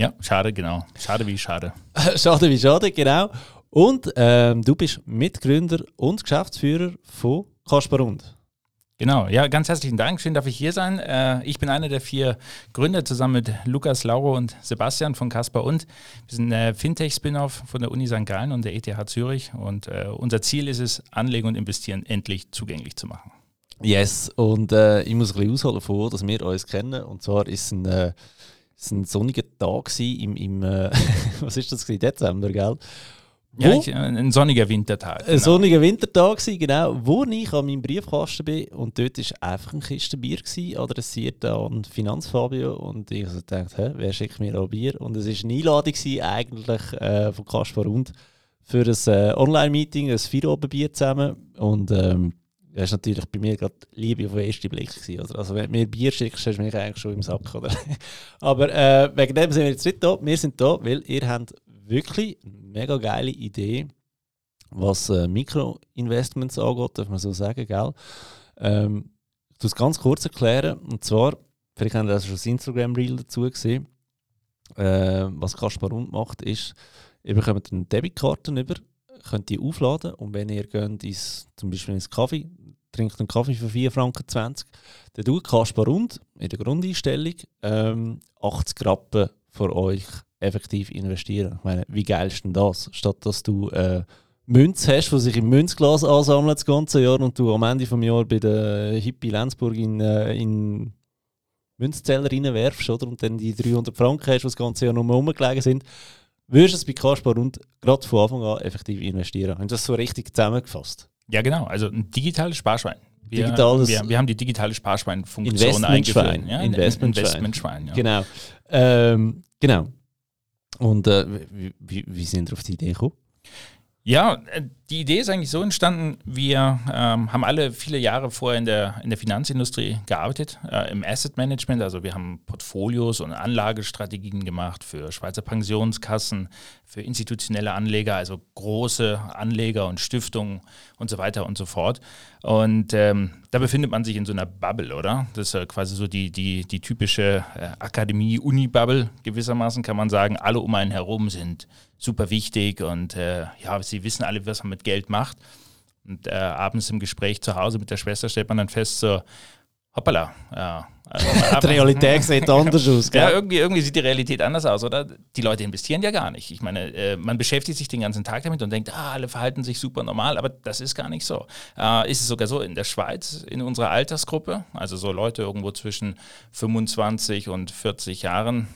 Ja, schade, genau. Schade wie schade. schade wie schade, genau. Und ähm, du bist Mitgründer und Geschäftsführer von Kaspar und. Genau, ja, ganz herzlichen Dank. Schön, darf ich hier sein. Äh, ich bin einer der vier Gründer zusammen mit Lukas, Lauro und Sebastian von Caspar und. Wir sind ein Fintech-Spin-off von der Uni St. Gallen und der ETH Zürich. Und äh, unser Ziel ist es, Anlegen und Investieren endlich zugänglich zu machen. Yes, und äh, ich muss ein bisschen ausholen vor, dass wir uns kennen. Und zwar ist ein äh, es war ein sonniger Tag im, im äh, was ist das, Dezember, gell? Ja, ich, ein sonniger Wintertag. Genau. Ein sonniger Wintertag, genau, wo ich an meinem Briefkasten bin und dort war einfach ein Kiste Bier gewesen, adressiert an Finanzfabio und ich also dachte, wer schickt mir auch Bier? Und es war eine Einladung gewesen, eigentlich äh, von Kaspar und für ein äh, Online-Meeting, ein Feierabendbier zusammen und ähm, das war natürlich bei mir gerade Liebe auf den ersten Blick. Gewesen, oder? Also wenn du mir Bier schickst, hast du mich eigentlich schon im Sack. Oder? Aber äh, wegen dem sind wir jetzt nicht da. Wir sind da, weil ihr habt wirklich eine mega geile Idee, was äh, Mikroinvestments angeht, darf man so sagen, gell? Ähm, ich es ganz kurz erklären. Und zwar, vielleicht haben das schon das Instagram-Reel dazu gesehen. Äh, was Kaspar Rund macht, ist, ihr bekommt eine Debitkarte über, könnt die aufladen und wenn ihr geht ins, zum Beispiel ins Kaffee, trinkt einen Kaffee für 4,20 Franken, dann tut Kaspar Rund in der Grundeinstellung ähm, 80 Rappen für euch effektiv investieren. Ich meine, wie geil ist denn das? Statt dass du äh, Münze hast, die sich im Münzglas ansammelt das ganze Jahr und du am Ende des Jahres bei der Hippie Lenzburg in, äh, in Münzzähler reinwerfst oder? und dann die 300 Franken hast, die das ganze Jahr noch rumgelegen sind, würdest du es bei Kaspar und gerade von Anfang an effektiv investieren. Haben das so richtig zusammengefasst? Ja, genau. Also ein digitales Sparschwein. Wir, Digitales wir, wir haben die digitale Sparschwein-Funktion eingeführt. Ja? Investmentschwein. Investmentschwein ja. Genau. Ähm, genau. Und äh, wie, wie, wie sind wir auf die Idee gekommen? Ja, äh, die Idee ist eigentlich so entstanden, wir ähm, haben alle viele Jahre vorher in der, in der Finanzindustrie gearbeitet, äh, im Asset Management. Also wir haben Portfolios und Anlagestrategien gemacht für Schweizer Pensionskassen, für institutionelle Anleger, also große Anleger und Stiftungen und so weiter und so fort. Und ähm, da befindet man sich in so einer Bubble, oder? Das ist äh, quasi so die, die, die typische äh, Akademie-Uni-Bubble gewissermaßen, kann man sagen. Alle um einen herum sind super wichtig und äh, ja, sie wissen alle, was man mit Geld macht. Und äh, abends im Gespräch zu Hause mit der Schwester stellt man dann fest, so, hoppala, ja. Also, die Realität sieht anders aus, gell? Ja, irgendwie, irgendwie sieht die Realität anders aus, oder? Die Leute investieren ja gar nicht. Ich meine, äh, man beschäftigt sich den ganzen Tag damit und denkt, ah, alle verhalten sich super normal, aber das ist gar nicht so. Äh, ist es sogar so in der Schweiz, in unserer Altersgruppe, also so Leute irgendwo zwischen 25 und 40 Jahren,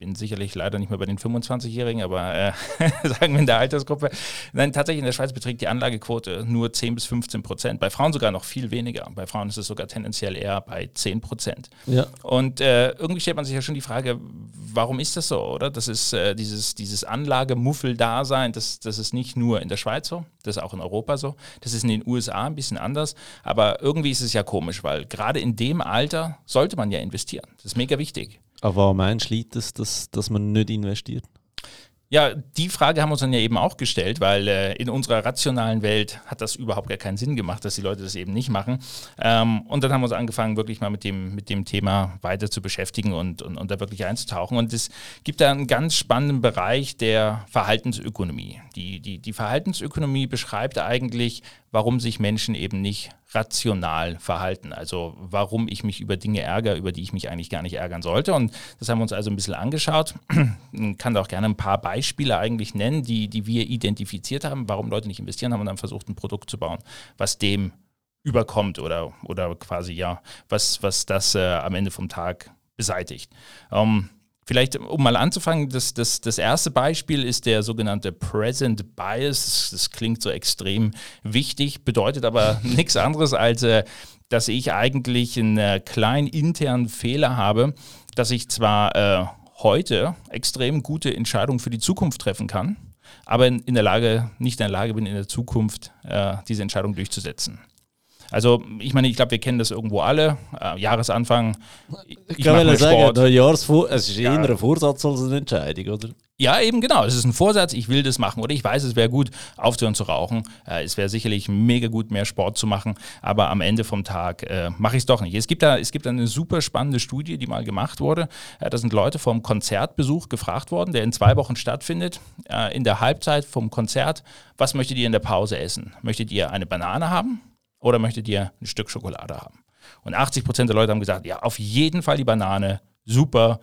bin sicherlich leider nicht mehr bei den 25-Jährigen, aber äh, sagen wir in der Altersgruppe. Nein, tatsächlich in der Schweiz beträgt die Anlagequote nur 10 bis 15 Prozent. Bei Frauen sogar noch viel weniger. Bei Frauen ist es sogar tendenziell eher bei 10 Prozent. Ja. Und äh, irgendwie stellt man sich ja schon die Frage, warum ist das so, oder? Das ist äh, dieses, dieses Anlagemuffel-Dasein, das, das ist nicht nur in der Schweiz so, das ist auch in Europa so. Das ist in den USA ein bisschen anders. Aber irgendwie ist es ja komisch, weil gerade in dem Alter sollte man ja investieren. Das ist mega wichtig. Aber warum meinst du, dass, dass, dass man nicht investiert? Ja, die Frage haben wir uns dann ja eben auch gestellt, weil äh, in unserer rationalen Welt hat das überhaupt gar keinen Sinn gemacht, dass die Leute das eben nicht machen. Ähm, und dann haben wir uns angefangen, wirklich mal mit dem, mit dem Thema weiter zu beschäftigen und, und, und da wirklich einzutauchen. Und es gibt da einen ganz spannenden Bereich der Verhaltensökonomie. Die, die, die Verhaltensökonomie beschreibt eigentlich, warum sich Menschen eben nicht rational verhalten. Also warum ich mich über Dinge ärgere, über die ich mich eigentlich gar nicht ärgern sollte. Und das haben wir uns also ein bisschen angeschaut. Ich kann da auch gerne ein paar Beispiele eigentlich nennen, die, die wir identifiziert haben, warum Leute nicht investieren haben und dann versucht, ein Produkt zu bauen, was dem überkommt oder, oder quasi ja, was, was das äh, am Ende vom Tag beseitigt. Ähm, Vielleicht, um mal anzufangen, das, das, das erste Beispiel ist der sogenannte Present Bias. Das klingt so extrem wichtig, bedeutet aber nichts anderes als, äh, dass ich eigentlich einen äh, kleinen internen Fehler habe, dass ich zwar äh, heute extrem gute Entscheidungen für die Zukunft treffen kann, aber in, in der Lage, nicht in der Lage bin, in der Zukunft äh, diese Entscheidung durchzusetzen. Also ich meine, ich glaube, wir kennen das irgendwo alle. Äh, Jahresanfang. Ich, ich kann mal sagen, der Jahresvor es ist ja. eher ein Vorsatz als eine Entscheidung, oder? Ja, eben genau. Es ist ein Vorsatz, ich will das machen. Oder ich weiß, es wäre gut, aufzuhören zu rauchen. Äh, es wäre sicherlich mega gut, mehr Sport zu machen. Aber am Ende vom Tag äh, mache ich es doch nicht. Es gibt, da, es gibt eine super spannende Studie, die mal gemacht wurde. Äh, da sind Leute vom Konzertbesuch gefragt worden, der in zwei Wochen stattfindet. Äh, in der Halbzeit vom Konzert, was möchtet ihr in der Pause essen? Möchtet ihr eine Banane haben? Oder möchtet ihr ein Stück Schokolade haben? Und 80 Prozent der Leute haben gesagt, ja, auf jeden Fall die Banane, super,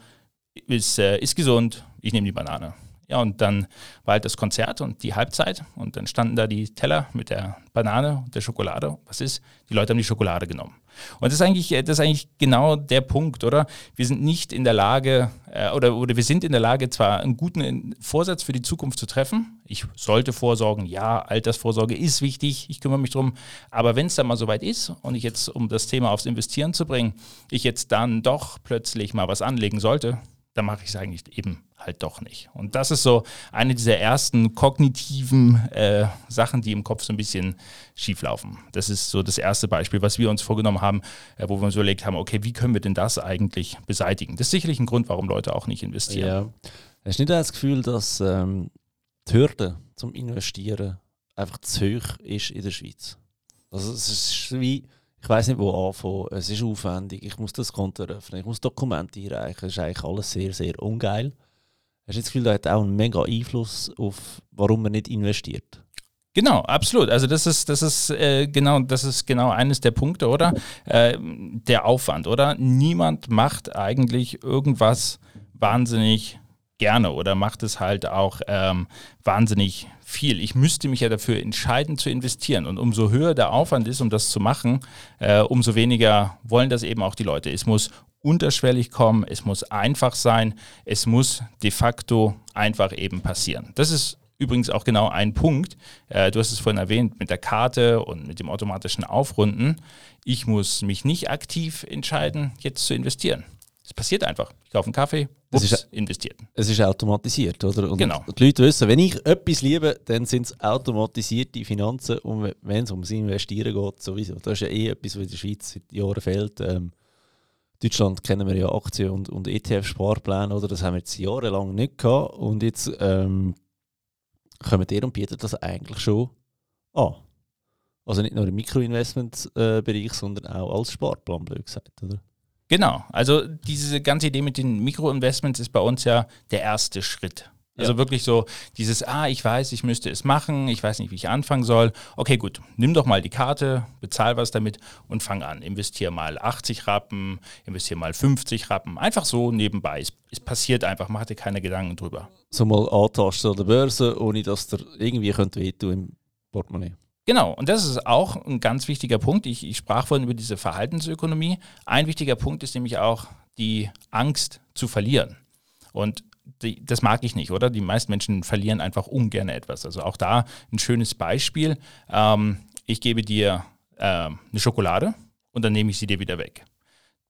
ist, äh, ist gesund, ich nehme die Banane. Ja, und dann war halt das Konzert und die Halbzeit und dann standen da die Teller mit der Banane und der Schokolade. Was ist? Die Leute haben die Schokolade genommen. Und das ist eigentlich, das ist eigentlich genau der Punkt, oder? Wir sind nicht in der Lage, äh, oder, oder wir sind in der Lage, zwar einen guten Vorsatz für die Zukunft zu treffen. Ich sollte vorsorgen, ja, Altersvorsorge ist wichtig, ich kümmere mich drum. Aber wenn es dann mal soweit ist und ich jetzt, um das Thema aufs Investieren zu bringen, ich jetzt dann doch plötzlich mal was anlegen sollte, dann mache ich es eigentlich eben halt doch nicht. Und das ist so eine dieser ersten kognitiven äh, Sachen, die im Kopf so ein bisschen schief laufen. Das ist so das erste Beispiel, was wir uns vorgenommen haben, äh, wo wir uns überlegt haben, okay, wie können wir denn das eigentlich beseitigen? Das ist sicherlich ein Grund, warum Leute auch nicht investieren. Ja. Hast du nicht das Gefühl, dass ähm, die Hürde zum Investieren einfach zu hoch ist in der Schweiz? Also es ist wie ich weiß nicht, wo anfangen. Es ist aufwendig. Ich muss das Konto öffnen. Ich muss Dokumente einreichen. Es ist eigentlich alles sehr, sehr ungeil. Hast du das Gefühl, das hat auch einen mega Einfluss auf, warum man nicht investiert? Genau, absolut. Also das ist, das ist äh, genau, das ist genau eines der Punkte, oder? Äh, der Aufwand, oder? Niemand macht eigentlich irgendwas wahnsinnig gerne oder macht es halt auch ähm, wahnsinnig viel. Ich müsste mich ja dafür entscheiden zu investieren. Und umso höher der Aufwand ist, um das zu machen, äh, umso weniger wollen das eben auch die Leute. Es muss unterschwellig kommen, es muss einfach sein, es muss de facto einfach eben passieren. Das ist übrigens auch genau ein Punkt. Äh, du hast es vorhin erwähnt mit der Karte und mit dem automatischen Aufrunden. Ich muss mich nicht aktiv entscheiden, jetzt zu investieren. Es passiert einfach. Ich kaufe einen Kaffee, ups, es ist, investiert. Es ist automatisiert, oder? Und genau. Die Leute wissen, wenn ich etwas liebe, dann sind es automatisierte Finanzen und wenn es ums Investieren geht, sowieso. Das ist ja eh etwas, was in der Schweiz seit Jahren fehlt. Ähm, Deutschland kennen wir ja Aktien- und, und ETF-Sparpläne, oder? Das haben wir jetzt jahrelang nicht gehabt und jetzt ähm, kommen die und bieten das eigentlich schon an. Also nicht nur im Mikroinvestment-Bereich, sondern auch als Sparplan, blöd gesagt, oder? Genau, also diese ganze Idee mit den Mikroinvestments ist bei uns ja der erste Schritt. Also ja. wirklich so dieses, ah, ich weiß, ich müsste es machen, ich weiß nicht, wie ich anfangen soll. Okay, gut, nimm doch mal die Karte, bezahl was damit und fang an. Investier mal 80 Rappen, investier mal 50 Rappen. Einfach so nebenbei. Es, es passiert einfach, mach dir keine Gedanken drüber. So mal antasten an der Börse, ohne dass der irgendwie könnte wehtun im Portemonnaie. Genau, und das ist auch ein ganz wichtiger Punkt. Ich, ich, sprach vorhin über diese Verhaltensökonomie. Ein wichtiger Punkt ist nämlich auch die Angst zu verlieren. Und die, das mag ich nicht, oder? Die meisten Menschen verlieren einfach ungern etwas. Also auch da ein schönes Beispiel. Ähm, ich gebe dir äh, eine Schokolade und dann nehme ich sie dir wieder weg.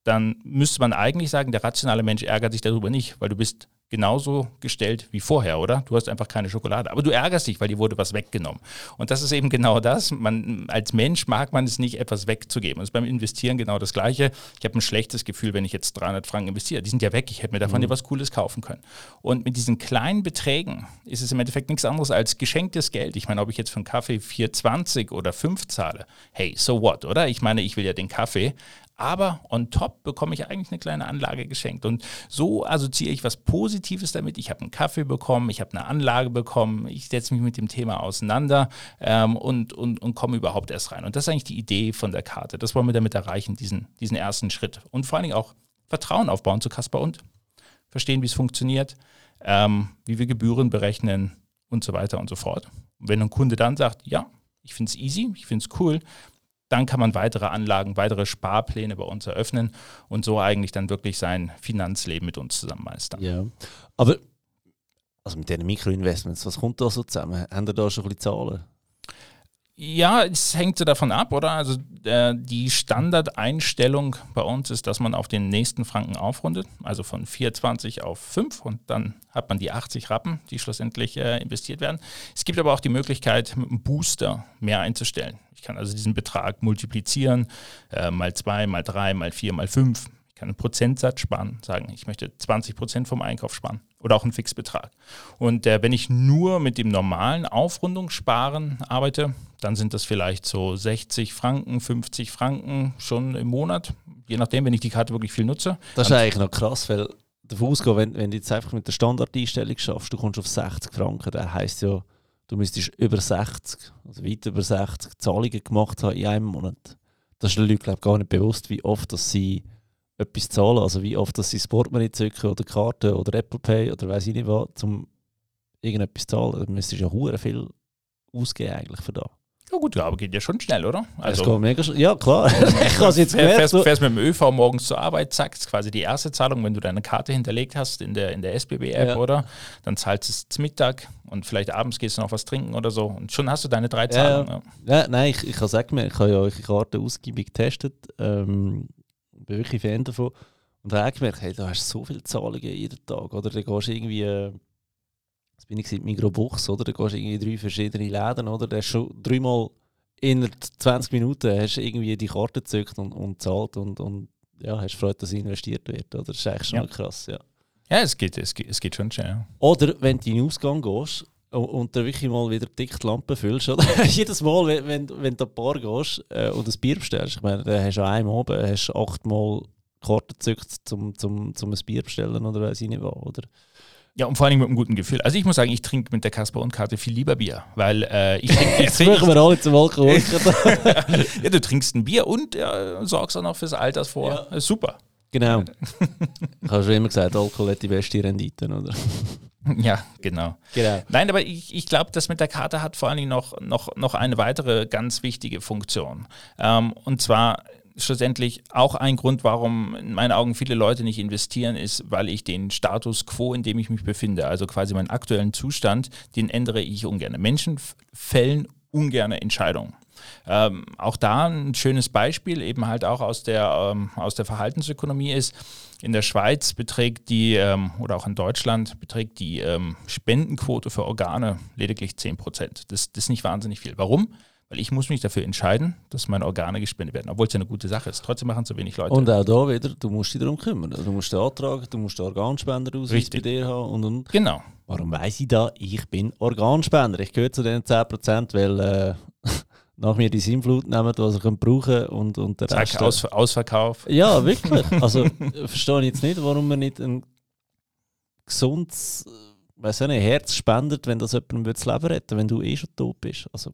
Dann müsste man eigentlich sagen, der rationale Mensch ärgert sich darüber nicht, weil du bist genauso gestellt wie vorher, oder? Du hast einfach keine Schokolade. Aber du ärgerst dich, weil dir wurde was weggenommen. Und das ist eben genau das. Man, als Mensch mag man es nicht, etwas wegzugeben. Und es ist beim Investieren genau das Gleiche. Ich habe ein schlechtes Gefühl, wenn ich jetzt 300 Franken investiere. Die sind ja weg. Ich hätte mir davon mhm. was Cooles kaufen können. Und mit diesen kleinen Beträgen ist es im Endeffekt nichts anderes als geschenktes Geld. Ich meine, ob ich jetzt für einen Kaffee 4,20 oder 5 zahle, hey, so what, oder? Ich meine, ich will ja den Kaffee, aber on top bekomme ich eigentlich eine kleine Anlage geschenkt. Und so assoziiere ich was Positives damit. Ich habe einen Kaffee bekommen, ich habe eine Anlage bekommen, ich setze mich mit dem Thema auseinander ähm, und, und, und komme überhaupt erst rein. Und das ist eigentlich die Idee von der Karte. Das wollen wir damit erreichen, diesen, diesen ersten Schritt. Und vor allen Dingen auch Vertrauen aufbauen zu Kasper und verstehen, wie es funktioniert, ähm, wie wir Gebühren berechnen und so weiter und so fort. Wenn ein Kunde dann sagt, ja, ich finde es easy, ich finde es cool, dann kann man weitere Anlagen, weitere Sparpläne bei uns eröffnen und so eigentlich dann wirklich sein Finanzleben mit uns zusammen meistern. Ja, aber also mit den Mikroinvestments, was kommt da so zusammen? Haben ihr da schon ein bisschen Zahlen? Ja, es hängt davon ab, oder? Also äh, die Standardeinstellung bei uns ist, dass man auf den nächsten Franken aufrundet, also von 4,20 auf 5 und dann hat man die 80 Rappen, die schlussendlich äh, investiert werden. Es gibt aber auch die Möglichkeit, mit einem Booster mehr einzustellen. Ich kann also diesen Betrag multiplizieren, äh, mal 2, mal 3, mal 4, mal 5 kann einen Prozentsatz sparen, sagen, ich möchte 20 Prozent vom Einkauf sparen oder auch einen Fixbetrag. Und äh, wenn ich nur mit dem normalen Aufrundungssparen arbeite, dann sind das vielleicht so 60 Franken, 50 Franken schon im Monat, je nachdem, wenn ich die Karte wirklich viel nutze. Das ist eigentlich noch krass, weil davon ausgehen, wenn, wenn du jetzt einfach mit der Standardeinstellung schaffst, du kommst auf 60 Franken, das heisst ja, du müsstest über 60, also weit über 60 Zahlungen gemacht haben in einem Monat. Das ist den Leuten, glaube ich, gar nicht bewusst, wie oft dass sie etwas zahlen. Also wie oft dass sie das Portemonnaie zücken oder Karte oder Apple Pay oder weiß ich nicht was, um irgendetwas zu zahlen. Dann müsstest du ja viel ausgeben eigentlich für das. Ja gut, aber geht ja schon schnell, oder? Also, es geht mega schnell. Ja, klar. ich kann es jetzt gemerkt. Fährst, fährst mit dem ÖV morgens zur Arbeit, ist quasi die erste Zahlung, wenn du deine Karte hinterlegt hast in der, in der SBB-App, ja. oder? Dann zahlst du es zum Mittag und vielleicht abends gehst du noch was trinken oder so und schon hast du deine drei Zahlungen. Ja, ja. ja nein, ich, ich kann sagen, ich habe ja eure Karte ausgiebig getestet. Ähm, bin wirklich Fan davon. Und da habe ich gemerkt, hey, da hast du so viele Zahlungen jeden Tag. Oder dann gehst du irgendwie, äh, jetzt bin ich in Migros oder? Dann gehst du irgendwie drei verschiedene Läden, oder? Da hast schon dreimal in 20 Minuten hast du irgendwie die Karte gezückt und, und zahlt und, und ja, hast Freude, dass investiert wird. Oder? Das ist eigentlich schon ja. krass, ja. Ja, es geht, es geht, es geht schon schnell. Oder wenn du in den Ausgang gehst und dann wirklich mal wieder dick die Lampe füllst, oder? Jedes Mal, wenn, wenn, wenn du ein Bar gehst äh, und ein Bier bestellst, ich meine, dann hast du an einem Abend hast achtmal Karten gezückt, zum, zum, zum ein Bier bestellen oder weiß ich nicht was, oder? Ja, und vor allem mit einem guten Gefühl. Also ich muss sagen, ich trinke mit der Kasper und Karte viel lieber Bier, weil äh, ich trinke... Jetzt trink, wir alle zum Alkohol. ja, du trinkst ein Bier und ja, sorgst auch noch fürs Alters vor. Ja. Super. Genau. ich habe schon immer gesagt, Alkohol hat die beste Rendite, oder? Ja, genau. genau. Nein, aber ich, ich glaube, das mit der Karte hat vor allen Dingen noch, noch, noch eine weitere ganz wichtige Funktion. Ähm, und zwar schlussendlich auch ein Grund, warum in meinen Augen viele Leute nicht investieren, ist, weil ich den Status quo, in dem ich mich befinde, also quasi meinen aktuellen Zustand, den ändere ich ungern. Menschen fällen ungern Entscheidungen. Ähm, auch da ein schönes Beispiel, eben halt auch aus der, ähm, aus der Verhaltensökonomie ist, in der Schweiz beträgt die, ähm, oder auch in Deutschland beträgt die ähm, Spendenquote für Organe lediglich 10 Prozent. Das, das ist nicht wahnsinnig viel. Warum? Weil ich muss mich dafür entscheiden, dass meine Organe gespendet werden, obwohl es ja eine gute Sache ist. Trotzdem machen zu wenig Leute. Und auch da wieder, du musst dich darum kümmern. Du musst den Antrag, du musst den Organspender bei dir haben und, und. Genau. Warum weiß ich da? Ich bin Organspender. Ich gehöre zu den 10%, weil äh, nach mir die Sinnflut nehmen, was ich brauchen kann und, und der Rest... Aus, Ausverkauf. Ja, wirklich. Also verstehe ich jetzt nicht, warum man nicht ein gesundes weiß nicht, Herz spendet, wenn das jemandem das Leben retten wenn du eh schon tot bist. Also,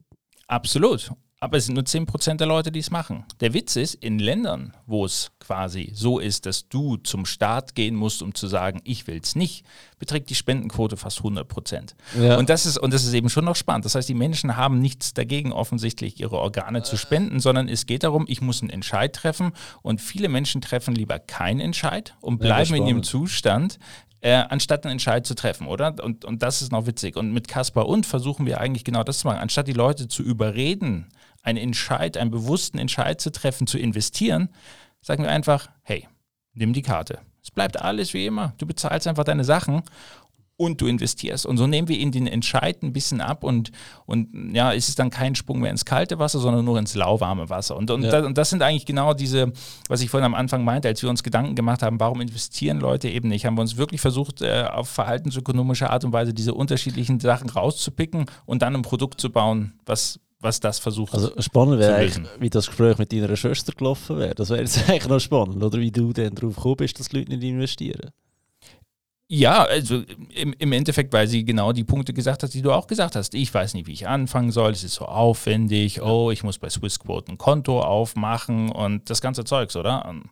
Absolut. Aber es sind nur 10% der Leute, die es machen. Der Witz ist, in Ländern, wo es quasi so ist, dass du zum Staat gehen musst, um zu sagen, ich will es nicht, beträgt die Spendenquote fast 100%. Ja. Und, das ist, und das ist eben schon noch spannend. Das heißt, die Menschen haben nichts dagegen, offensichtlich ihre Organe zu spenden, sondern es geht darum, ich muss einen Entscheid treffen. Und viele Menschen treffen lieber keinen Entscheid und bleiben ja, in ihrem Zustand, äh, anstatt einen Entscheid zu treffen, oder? Und, und das ist noch witzig. Und mit Kaspar und versuchen wir eigentlich genau das zu machen. Anstatt die Leute zu überreden, einen Entscheid, einen bewussten Entscheid zu treffen, zu investieren, sagen wir einfach, hey, nimm die Karte. Es bleibt alles wie immer. Du bezahlst einfach deine Sachen und du investierst. Und so nehmen wir ihnen den Entscheid ein bisschen ab und, und ja, es ist dann kein Sprung mehr ins kalte Wasser, sondern nur ins lauwarme Wasser. Und, und, ja. das, und das sind eigentlich genau diese, was ich vorhin am Anfang meinte, als wir uns Gedanken gemacht haben, warum investieren Leute eben nicht, haben wir uns wirklich versucht, äh, auf verhaltensökonomische Art und Weise diese unterschiedlichen Sachen rauszupicken und dann ein Produkt zu bauen, was was das versucht. Also spannend wäre eigentlich, wie das Gespräch mit deiner Schwester gelaufen wäre. Das wäre jetzt eigentlich noch spannend, oder wie du denn darauf gekommen bist, dass die Leute nicht investieren. Ja, also im, im Endeffekt, weil sie genau die Punkte gesagt hat, die du auch gesagt hast. Ich weiß nicht, wie ich anfangen soll, es ist so aufwendig, oh, ich muss bei Swissquote ein Konto aufmachen und das ganze Zeugs, oder? Und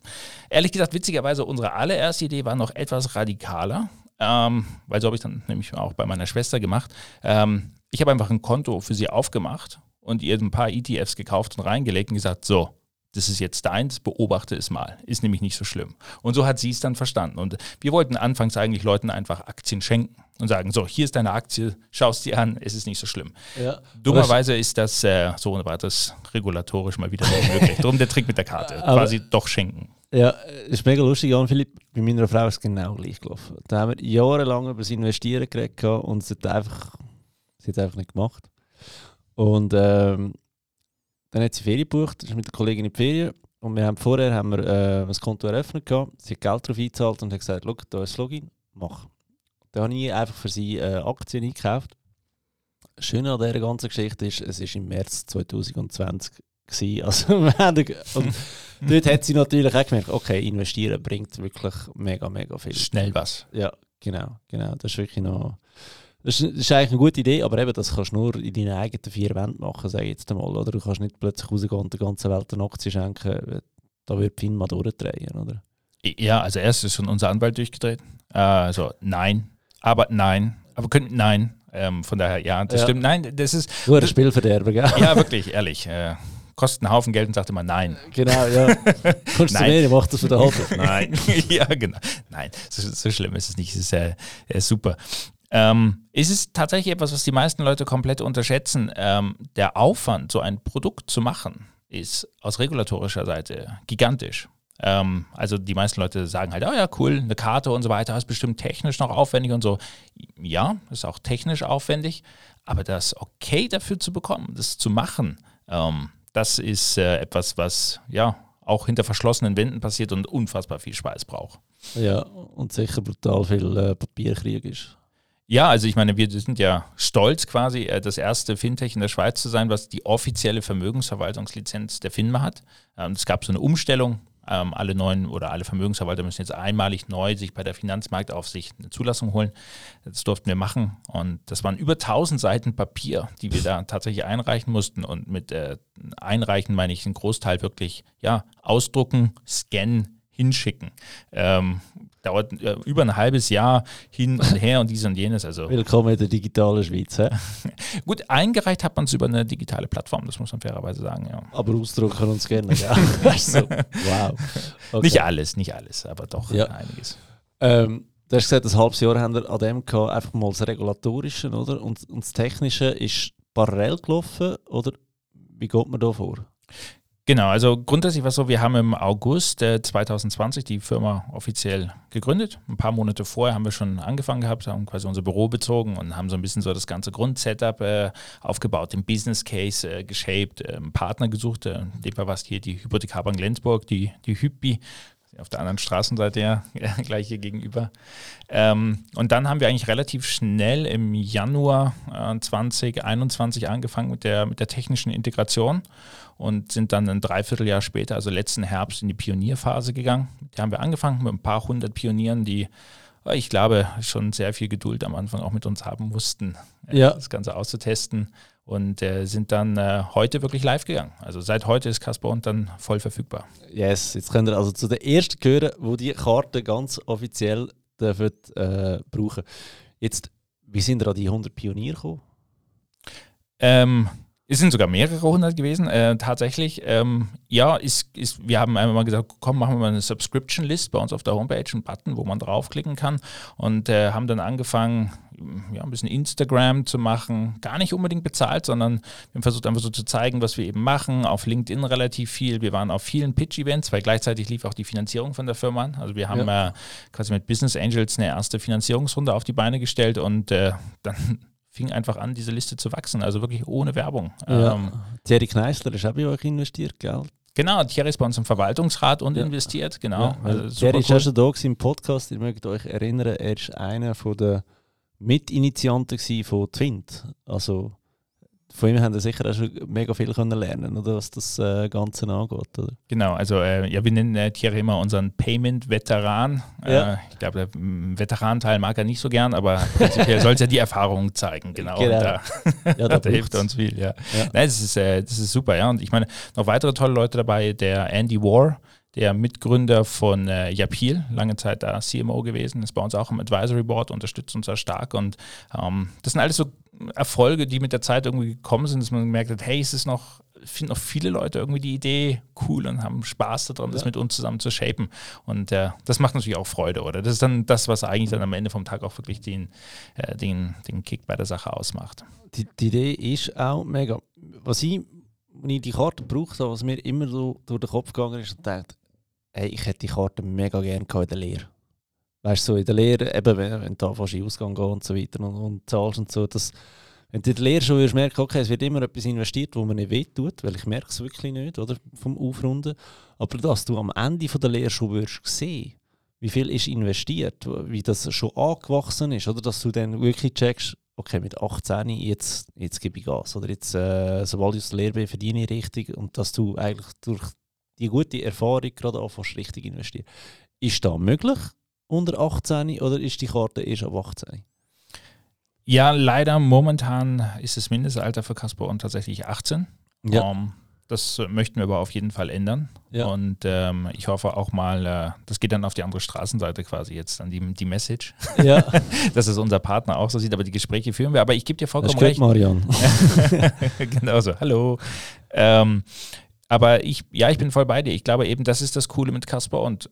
ehrlich gesagt, witzigerweise, unsere allererste Idee war noch etwas radikaler, ähm, weil so habe ich dann nämlich auch bei meiner Schwester gemacht. Ähm, ich habe einfach ein Konto für sie aufgemacht und ihr ein paar ETFs gekauft und reingelegt und gesagt, so, das ist jetzt deins, beobachte es mal. Ist nämlich nicht so schlimm. Und so hat sie es dann verstanden. Und wir wollten anfangs eigentlich Leuten einfach Aktien schenken und sagen, so, hier ist deine Aktie, schau es dir an, es ist nicht so schlimm. Ja. Dummerweise ist das, äh, so war das regulatorisch mal wieder möglich. Darum der Trick mit der Karte, Aber, quasi doch schenken. Ja, ist mega lustig, Jan Philipp. Bei meiner Frau ist es genau gleich gelaufen. Da haben wir jahrelang über das Investieren geredet und sie hat einfach, sie hat einfach nicht gemacht. Und ähm, dann hat sie Ferien gebucht, ist mit der Kollegin in die Ferien. Und wir haben vorher haben wir, äh, ein Konto eröffnet. Gehabt. Sie hat Geld darauf eingezahlt und hat gesagt: Schau, da ist das Login, mach. Da habe ich einfach für sie äh, Aktien eingekauft. Das Schöne an dieser ganzen Geschichte ist, es war im März 2020. Gewesen. Also, und dort hat sie natürlich auch gemerkt, okay, investieren bringt wirklich mega, mega viel. Schnell was. Ja, genau, genau. Das ist wirklich noch das ist, das ist, eigentlich eine gute Idee, aber eben, das kannst du nur in deinen eigenen vier Wänden machen, sage ich jetzt einmal. Oder? Du kannst nicht plötzlich rausgehen und der ganzen Welt eine Aktie schenken. Da wird Finn mal durchdrehen, oder? Ja, also erst ist schon unser Anwalt durchgedreht. Also nein, aber nein, aber können, nein. Ähm, von daher, ja, das ja. stimmt. Nein, das ist. Nur ein Spielverderber, gell? Ja, wirklich, ehrlich. Äh, kostet einen Haufen Geld und sagt immer nein. Genau, ja. Kommst du mehr, macht das für den Haufen. Nein, ja, genau. Nein, so, so, schlimm ist es nicht. Es ist äh, super. Ähm, ist es tatsächlich etwas, was die meisten Leute komplett unterschätzen. Ähm, der Aufwand, so ein Produkt zu machen, ist aus regulatorischer Seite gigantisch. Ähm, also die meisten Leute sagen halt, oh ja, cool, eine Karte und so weiter, ist bestimmt technisch noch aufwendig und so. Ja, ist auch technisch aufwendig, aber das Okay dafür zu bekommen, das zu machen, ähm, das ist äh, etwas, was ja auch hinter verschlossenen Wänden passiert und unfassbar viel Spaß braucht. Ja, und sicher brutal viel äh, Papierkrieg ist. Ja, also ich meine, wir sind ja stolz quasi, äh, das erste Fintech in der Schweiz zu sein, was die offizielle Vermögensverwaltungslizenz der FINMA hat. Ähm, es gab so eine Umstellung. Ähm, alle neuen oder alle Vermögensverwalter müssen jetzt einmalig neu sich bei der Finanzmarktaufsicht eine Zulassung holen. Das durften wir machen. Und das waren über 1000 Seiten Papier, die wir da tatsächlich einreichen mussten. Und mit äh, Einreichen meine ich den Großteil wirklich, ja, ausdrucken, scannen, hinschicken. Ähm, dauert äh, über ein halbes Jahr hin und her und dies und jenes. Also. Willkommen in der digitalen Schweiz. He? Gut, eingereicht hat man es über eine digitale Plattform, das muss man fairerweise sagen. Ja. Aber ausdrucken uns gerne, ja. so, wow. Okay. Nicht alles, nicht alles, aber doch ja. einiges. Ähm, du hast gesagt, ein halbes Jahr haben wir an dem gehabt, einfach mal das Regulatorische, oder? Und, und das Technische ist parallel gelaufen, oder? Wie geht man da vor? Genau, also grundsätzlich war es so, wir haben im August äh, 2020 die Firma offiziell gegründet. Ein paar Monate vorher haben wir schon angefangen gehabt, haben quasi unser Büro bezogen und haben so ein bisschen so das ganze Grundsetup äh, aufgebaut, den Business Case äh, geshaped, äh, einen Partner gesucht. Äh, in dem Fall war es hier die Hypothekarbank Lenzburg, die, die Hypbi, auf der anderen Straßenseite ja, gleich hier gegenüber. Ähm, und dann haben wir eigentlich relativ schnell im Januar äh, 2021 angefangen mit der, mit der technischen Integration und sind dann ein Dreivierteljahr später, also letzten Herbst, in die Pionierphase gegangen. Da haben wir angefangen mit ein paar hundert Pionieren, die äh, ich glaube, schon sehr viel Geduld am Anfang auch mit uns haben mussten, äh, ja. das Ganze auszutesten und äh, sind dann äh, heute wirklich live gegangen. Also seit heute ist Casper und dann voll verfügbar. Yes, jetzt könnt ihr also zu der ersten gehören, wo die Karte ganz offiziell dürfen, äh, brauchen. Jetzt, wie sind ihr an die 100 Pioniere gekommen? Ähm, es sind sogar mehrere hundert gewesen, äh, tatsächlich. Ähm, ja, ist, ist, wir haben einmal mal gesagt, komm, machen wir mal eine Subscription-List bei uns auf der Homepage, einen Button, wo man draufklicken kann. Und äh, haben dann angefangen, ja, ein bisschen Instagram zu machen. Gar nicht unbedingt bezahlt, sondern wir haben versucht einfach so zu zeigen, was wir eben machen. Auf LinkedIn relativ viel. Wir waren auf vielen Pitch-Events, weil gleichzeitig lief auch die Finanzierung von der Firma an. Also wir haben ja. äh, quasi mit Business Angels eine erste Finanzierungsrunde auf die Beine gestellt und äh, dann fing einfach an, diese Liste zu wachsen, also wirklich ohne Werbung. Ja. Ähm, Thierry Kneisler ist auch bei euch investiert, gell? Genau, Thierry ist bei uns im Verwaltungsrat und ja. investiert, genau. Ja, also Thierry ist cool. schon da im Podcast, ihr mögt euch erinnern, er ist einer der Mitinitianten von Twint. Also von ihm haben wir sicher auch schon mega viel können lernen, oder, was das äh, Ganze angeht. Oder? Genau, also äh, ja, wir nennen äh, Thierry immer unseren Payment-Veteran. Ja. Äh, ich glaube, der Veteranteil mag er nicht so gern, aber prinzipiell soll es ja die Erfahrung zeigen, genau. genau. Da, ja, da, da hilft uns viel, ja. ja. Nein, das, ist, äh, das ist super, ja. Und ich meine, noch weitere tolle Leute dabei, der Andy War, der Mitgründer von äh, Yapil, lange Zeit da CMO gewesen, ist bei uns auch im Advisory Board, unterstützt uns sehr stark. Und ähm, das sind alles so Erfolge, die mit der Zeit irgendwie gekommen sind, dass man gemerkt hat, hey, es ist noch finden auch viele Leute irgendwie die Idee cool und haben Spaß daran, ja. das mit uns zusammen zu shapen. Und äh, das macht natürlich auch Freude, oder? Das ist dann das, was eigentlich dann am Ende vom Tag auch wirklich den, äh, den, den Kick bei der Sache ausmacht. Die, die Idee ist auch mega. Was ich, wenn ich die Karte brauche, was mir immer so durch den Kopf gegangen ist, und dachte, hey, ich hätte die Karte mega gerne in der Lehre. Weißt du, so in der Lehre, eben, wenn, du fast in Ausgang gehst und so weiter und, und zahlst und so, das, wenn du in der Lehre schon wirst merken, okay, es wird immer etwas investiert, wo man nicht wehtut, weil ich merke es wirklich nicht, oder, vom Aufrunden, aber dass du am Ende von der Lehre schon wirst sehen, wie viel ist investiert, wie das schon angewachsen ist, oder dass du dann wirklich checkst, okay, mit 18 jetzt, jetzt gebe ich Gas, oder jetzt, äh, sobald ich aus der Lehre bin, verdiene ich richtig und dass du eigentlich durch die gute Erfahrung gerade anfängst, richtig investieren. Ist das möglich? Unter 18 oder ist die Karte erst ab 18? Ja, leider momentan ist das Mindestalter für Kasper und tatsächlich 18. Ja. Um, ähm, das möchten wir aber auf jeden Fall ändern. Ja. Und ähm, ich hoffe auch mal, äh, das geht dann auf die andere Straßenseite quasi jetzt an die, die Message, ja. dass es unser Partner auch so sieht. Aber die Gespräche führen wir. Aber ich gebe dir vollkommen das recht. Marian. genau so. Hallo. Ähm, aber ich, ja, ich bin voll bei dir. Ich glaube eben, das ist das Coole mit Kasper und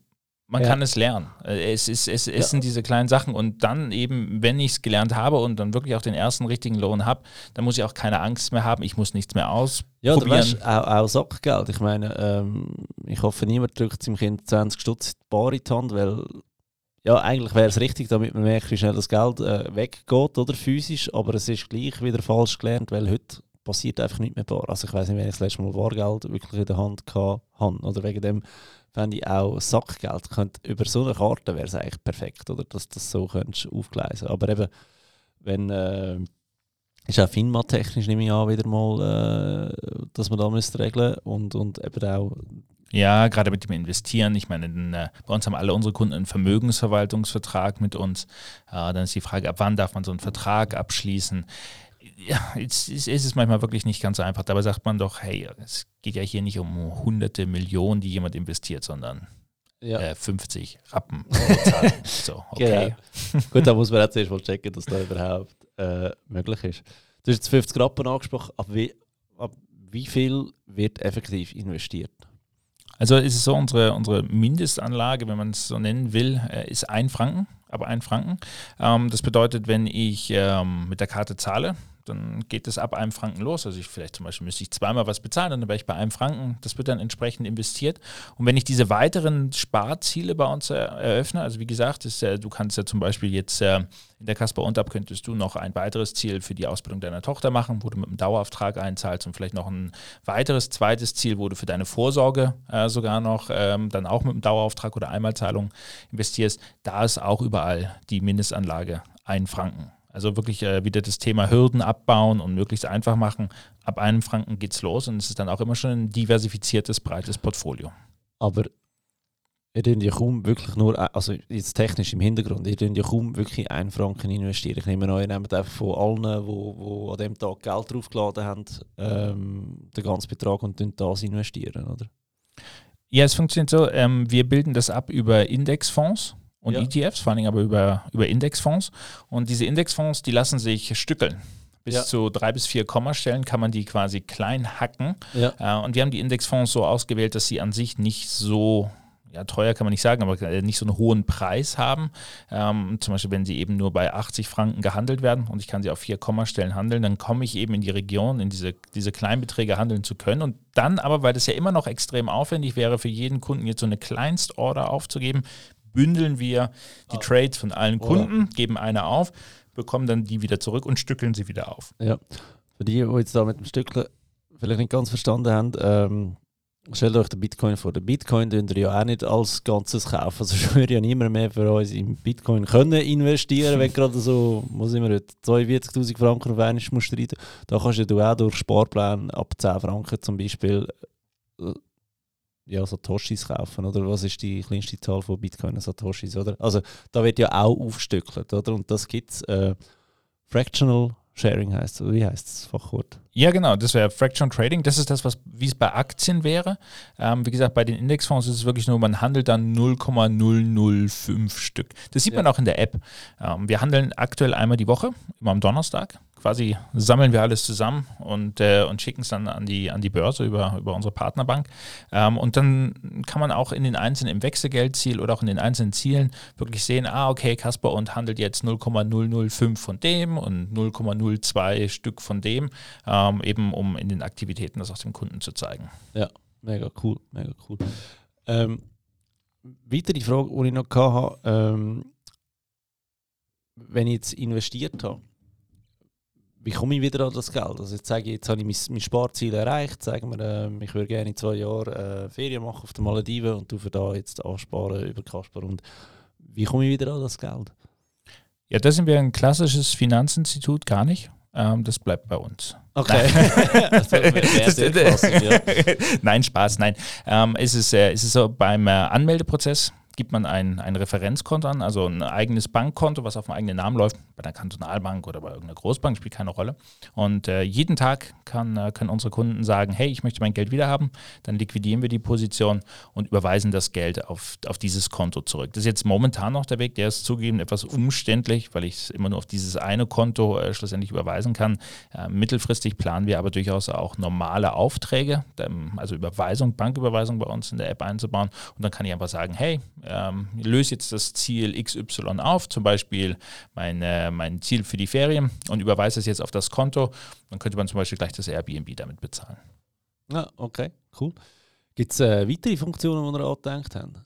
man ja. kann es lernen. Äh, es, ist, es, es ja. sind diese kleinen Sachen. Und dann eben, wenn ich es gelernt habe und dann wirklich auch den ersten richtigen Lohn habe, dann muss ich auch keine Angst mehr haben. Ich muss nichts mehr ausprobieren. Ja, du weißt, auch, auch Sackgeld. Ich meine, ähm, ich hoffe, niemand drückt seinem Kind 20 Stutz Bar in die Hand, weil ja, eigentlich wäre es richtig, damit man merkt, wie schnell das Geld äh, weggeht oder physisch, aber es ist gleich wieder falsch gelernt, weil heute passiert einfach nicht mehr bar. Also ich weiß nicht, wenn ich das letzte Mal Bargeld wirklich in der Hand hatte oder wegen dem fände ich auch Sackgeld. Könnte, über so eine Karte wäre es eigentlich perfekt, oder? Dass das so könntest aufgleisen. Aber eben, wenn äh, ist auch FINMA-technisch, nehme ich an, wieder mal, äh, dass man da müsste regeln und, und eben auch ja, gerade mit dem Investieren. Ich meine, in, äh, bei uns haben alle unsere Kunden einen Vermögensverwaltungsvertrag mit uns. Äh, dann ist die Frage, ab wann darf man so einen Vertrag abschließen? Ja, es, es ist manchmal wirklich nicht ganz einfach. Dabei sagt man doch, hey, es geht ja hier nicht um hunderte Millionen, die jemand investiert, sondern ja. äh, 50 Rappen. so, okay. Genau. Gut, da muss man jetzt erst mal checken, dass das überhaupt äh, möglich ist. Du hast jetzt 50 Rappen angesprochen. Ab wie, ab wie viel wird effektiv investiert? Also ist es so, unsere, unsere Mindestanlage, wenn man es so nennen will, äh, ist ein Franken, aber ein Franken. Ähm, das bedeutet, wenn ich ähm, mit der Karte zahle, dann geht es ab einem Franken los. Also ich vielleicht zum Beispiel müsste ich zweimal was bezahlen, dann wäre ich bei einem Franken. Das wird dann entsprechend investiert. Und wenn ich diese weiteren Sparziele bei uns eröffne, also wie gesagt, ist, äh, du kannst ja zum Beispiel jetzt äh, in der Kasper Untab könntest du noch ein weiteres Ziel für die Ausbildung deiner Tochter machen, wo du mit einem Dauerauftrag einzahlst und vielleicht noch ein weiteres zweites Ziel, wo du für deine Vorsorge äh, sogar noch ähm, dann auch mit einem Dauerauftrag oder Einmalzahlung investierst. Da ist auch überall die Mindestanlage ein Franken. Also wirklich äh, wieder das Thema Hürden abbauen und möglichst einfach machen. Ab einem Franken geht's los und es ist dann auch immer schon ein diversifiziertes, breites Portfolio. Aber ihr könnt ja kaum wirklich nur, äh, also jetzt technisch im Hintergrund, ihr könnt ja kaum wirklich einen Franken investieren. Ich nehme an, ihr nehmt einfach von allen, die wo, wo an dem Tag Geld draufgeladen haben, ähm, den ganzen Betrag und das investieren, oder? Ja, es funktioniert so, ähm, wir bilden das ab über Indexfonds und ja. ETFs, vor allem aber über, über Indexfonds. Und diese Indexfonds, die lassen sich stückeln. Bis ja. zu drei bis vier Kommastellen kann man die quasi klein hacken. Ja. Äh, und wir haben die Indexfonds so ausgewählt, dass sie an sich nicht so ja, teuer kann man nicht sagen, aber nicht so einen hohen Preis haben. Ähm, zum Beispiel, wenn sie eben nur bei 80 Franken gehandelt werden und ich kann sie auf vier Kommastellen handeln, dann komme ich eben in die Region, in diese, diese Kleinbeträge handeln zu können. Und dann aber, weil das ja immer noch extrem aufwendig wäre, für jeden Kunden jetzt so eine Kleinstorder aufzugeben, bündeln wir die. Trades von allen Kunden, geben eine auf, bekommen dann die wieder zurück und stückeln sie wieder auf. Ja, für die, die jetzt da mit dem Stückeln vielleicht nicht ganz verstanden haben, ähm, stellt euch den Bitcoin vor. Den Bitcoin könnt ihr ja auch nicht als Ganzes kaufen. Also ich würde ja niemand mehr für uns in Bitcoin können investieren, wenn gerade so, muss ich mir 42'000 Franken auf einmal musst rein. Da kannst du auch durch Sparpläne ab 10 Franken zum Beispiel äh, ja, Satoshis kaufen, oder? Was ist die kleinste Zahl von Bitcoin Satoshis, oder? Also da wird ja auch aufgestückelt, oder? Und das gibt es, äh, Fractional Sharing heißt es, wie heißt es Fachwort? Ja, genau, das wäre Fraction Trading. Das ist das, was wie es bei Aktien wäre. Ähm, wie gesagt, bei den Indexfonds ist es wirklich nur, man handelt dann 0,005 Stück. Das sieht ja. man auch in der App. Ähm, wir handeln aktuell einmal die Woche, immer am Donnerstag quasi sammeln wir alles zusammen und, äh, und schicken es dann an die, an die Börse über, über unsere Partnerbank. Ähm, und dann kann man auch in den einzelnen, im Wechselgeldziel oder auch in den einzelnen Zielen wirklich sehen, ah, okay, Kasper und handelt jetzt 0,005 von dem und 0,02 Stück von dem, ähm, eben um in den Aktivitäten das auch dem Kunden zu zeigen. Ja, mega cool, mega cool. Ähm, weitere Frage, die ich noch hatte, ähm, wenn ich jetzt investiert habe, wie komme ich wieder an das Geld? Also jetzt sage ich, jetzt habe ich mein, mein Sparziel erreicht, sagen wir, äh, ich würde gerne in zwei Jahren äh, Ferien machen auf den Malediven und du für da jetzt ansparen über Kasper. Und wie komme ich wieder an das Geld? Ja, da sind wir ein klassisches Finanzinstitut gar nicht. Ähm, das bleibt bei uns. Okay. ja. nein, Spaß, nein. Ähm, es, ist, äh, es ist so beim äh, Anmeldeprozess gibt man ein, ein Referenzkonto an, also ein eigenes Bankkonto, was auf dem eigenen Namen läuft, bei der Kantonalbank oder bei irgendeiner Großbank, spielt keine Rolle. Und äh, jeden Tag kann, äh, können unsere Kunden sagen, hey, ich möchte mein Geld wieder haben, dann liquidieren wir die Position und überweisen das Geld auf, auf dieses Konto zurück. Das ist jetzt momentan noch der Weg, der ist zugegeben etwas umständlich, weil ich es immer nur auf dieses eine Konto äh, schlussendlich überweisen kann. Äh, mittelfristig planen wir aber durchaus auch normale Aufträge, also Überweisung, Banküberweisung bei uns in der App einzubauen und dann kann ich einfach sagen, hey, ähm, löse jetzt das Ziel XY auf, zum Beispiel mein, äh, mein Ziel für die Ferien und überweise es jetzt auf das Konto. Dann könnte man zum Beispiel gleich das Airbnb damit bezahlen. Ja, okay, cool. Gibt es äh, weitere Funktionen, die ihr angedenkt habt?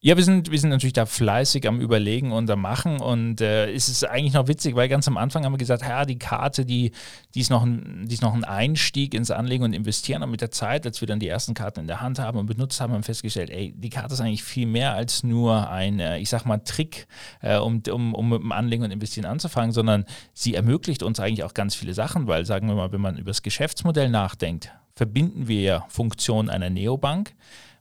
Ja, wir sind, wir sind natürlich da fleißig am Überlegen und am Machen und äh, es ist eigentlich noch witzig, weil ganz am Anfang haben wir gesagt, ja, die Karte, die, die, ist noch ein, die ist noch ein Einstieg ins Anlegen und Investieren und mit der Zeit, als wir dann die ersten Karten in der Hand haben und benutzt haben, haben wir festgestellt, ey, die Karte ist eigentlich viel mehr als nur ein, äh, ich sag mal, Trick, äh, um, um, um mit dem Anlegen und Investieren anzufangen, sondern sie ermöglicht uns eigentlich auch ganz viele Sachen, weil, sagen wir mal, wenn man über das Geschäftsmodell nachdenkt, verbinden wir ja Funktionen einer Neobank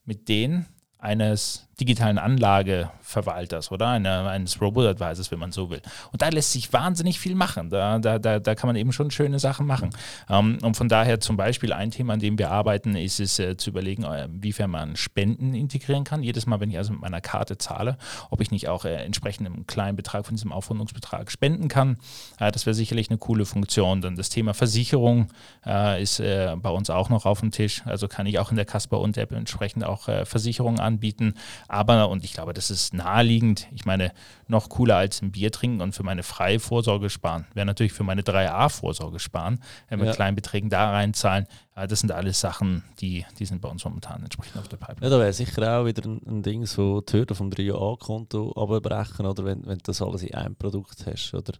mit denen eines digitalen Anlageverwalters oder eine, eines Robot-Advisors, wenn man so will. Und da lässt sich wahnsinnig viel machen. Da, da, da, da kann man eben schon schöne Sachen machen. Ähm, und von daher zum Beispiel ein Thema, an dem wir arbeiten, ist es äh, zu überlegen, äh, wiefern man Spenden integrieren kann. Jedes Mal, wenn ich also mit meiner Karte zahle, ob ich nicht auch äh, entsprechend einen kleinen Betrag von diesem Aufrundungsbetrag spenden kann. Äh, das wäre sicherlich eine coole Funktion. Dann das Thema Versicherung äh, ist äh, bei uns auch noch auf dem Tisch. Also kann ich auch in der Casper und App entsprechend auch Versicherungen anbieten. Aber, und ich glaube, das ist naheliegend, ich meine, noch cooler als ein Bier trinken und für meine freie Vorsorge sparen, wäre natürlich für meine 3a-Vorsorge sparen, wenn wir ja. kleinen Beträgen da reinzahlen. Das sind alles Sachen, die, die sind bei uns momentan entsprechend auf der Pipeline. Ja, da wäre sicher auch wieder ein, ein Ding, so die Hürde vom 3a-Konto abbrechen, oder wenn, wenn du das alles in einem Produkt hast, oder?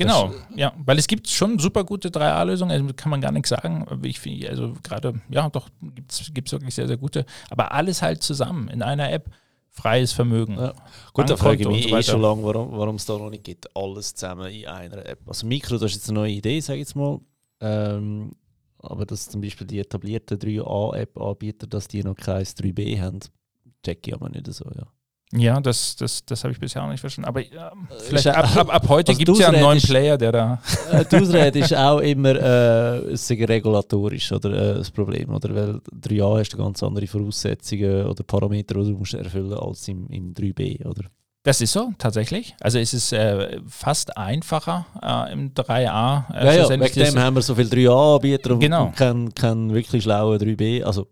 Genau, ja, weil es gibt schon super gute 3A-Lösungen, also kann man gar nichts sagen. Ich finde, also gerade, ja, doch, gibt es wirklich sehr, sehr gute. Aber alles halt zusammen in einer App. Freies Vermögen. Ja. Gut, da frage ich mich so eh schon lange, warum es da noch nicht gibt. Alles zusammen in einer App. Also Mikro, das ist jetzt eine neue Idee, sage ich jetzt mal. Ähm, aber dass zum Beispiel die etablierten 3A-App-Anbieter, dass die noch kein 3B haben, check ich aber nicht so, ja. Ja, das, das, das habe ich bisher auch nicht verstanden. Aber äh, vielleicht ab, ab, ab heute also gibt es ja einen neuen ist, Player, der da. Äh, die Ausrede ist auch immer äh, regulatorisch oder, äh, das Problem. Oder? Weil 3a hast du ganz andere Voraussetzungen oder Parameter, die du musst erfüllen als im, im 3b. Oder? Das ist so, tatsächlich. Also es ist äh, fast einfacher äh, im 3a. Äh, ja, ja, wegen dem haben wir so viele 3a-Anbieter und, genau. keinen kein wirklich schlauen 3b. Also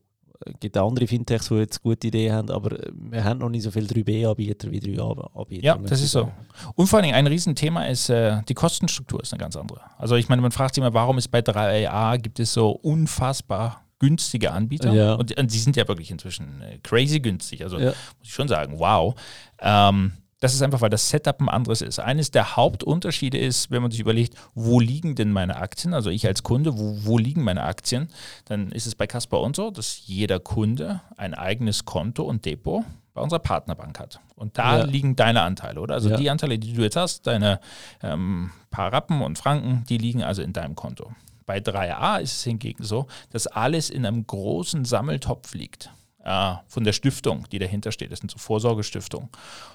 es gibt andere Fintechs, die jetzt gute Ideen haben, aber wir haben noch nicht so viele 3B-Anbieter wie 3A-Anbieter. Ja, das ist so. Und vor allem ein Riesenthema ist, äh, die Kostenstruktur ist eine ganz andere. Also ich meine, man fragt sich immer, warum ist bei 3A gibt es so unfassbar günstige Anbieter? Ja. Und, und die sind ja wirklich inzwischen äh, crazy günstig. Also ja. muss ich schon sagen, wow. Ähm, das ist einfach, weil das Setup ein anderes ist. Eines der Hauptunterschiede ist, wenn man sich überlegt, wo liegen denn meine Aktien? Also ich als Kunde, wo, wo liegen meine Aktien? Dann ist es bei Casper und so, dass jeder Kunde ein eigenes Konto und Depot bei unserer Partnerbank hat. Und da ja. liegen deine Anteile, oder? Also ja. die Anteile, die du jetzt hast, deine ähm, paar Rappen und Franken, die liegen also in deinem Konto. Bei 3a ist es hingegen so, dass alles in einem großen Sammeltopf liegt äh, von der Stiftung, die dahinter steht. Das sind so Vorsorgestiftungen.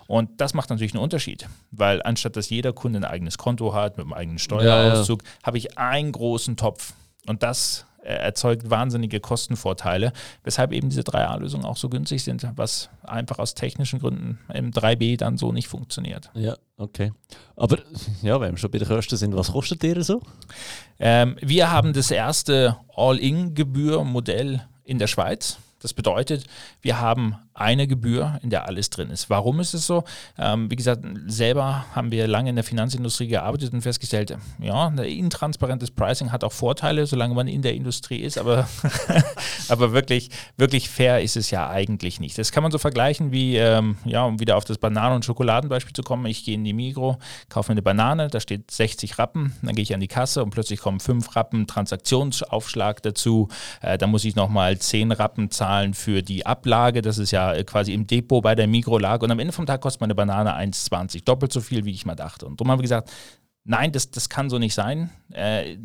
Und das macht natürlich einen Unterschied, weil anstatt dass jeder Kunde ein eigenes Konto hat mit einem eigenen Steuerauszug, ja, ja. habe ich einen großen Topf. Und das äh, erzeugt wahnsinnige Kostenvorteile, weshalb eben diese 3A-Lösungen auch so günstig sind, was einfach aus technischen Gründen im 3B dann so nicht funktioniert. Ja, okay. Aber ja, wenn wir schon bei den Kosten sind, was kostet ihr so? Ähm, wir haben das erste All-In-Gebühr-Modell in der Schweiz. Das bedeutet, wir haben eine Gebühr, in der alles drin ist. Warum ist es so? Ähm, wie gesagt, selber haben wir lange in der Finanzindustrie gearbeitet und festgestellt, ja, ein intransparentes Pricing hat auch Vorteile, solange man in der Industrie ist, aber, aber wirklich, wirklich fair ist es ja eigentlich nicht. Das kann man so vergleichen wie, ähm, ja, um wieder auf das Bananen- und Schokoladenbeispiel zu kommen, ich gehe in die Migro, kaufe mir eine Banane, da steht 60 Rappen, dann gehe ich an die Kasse und plötzlich kommen 5 Rappen Transaktionsaufschlag dazu, äh, dann muss ich nochmal 10 Rappen zahlen für die Ablage, das ist ja äh, quasi im Depot bei der Mikro lag und am Ende vom Tag kostet meine Banane 1,20, doppelt so viel, wie ich mal dachte. Und darum haben wir gesagt, nein, das, das kann so nicht sein. Äh,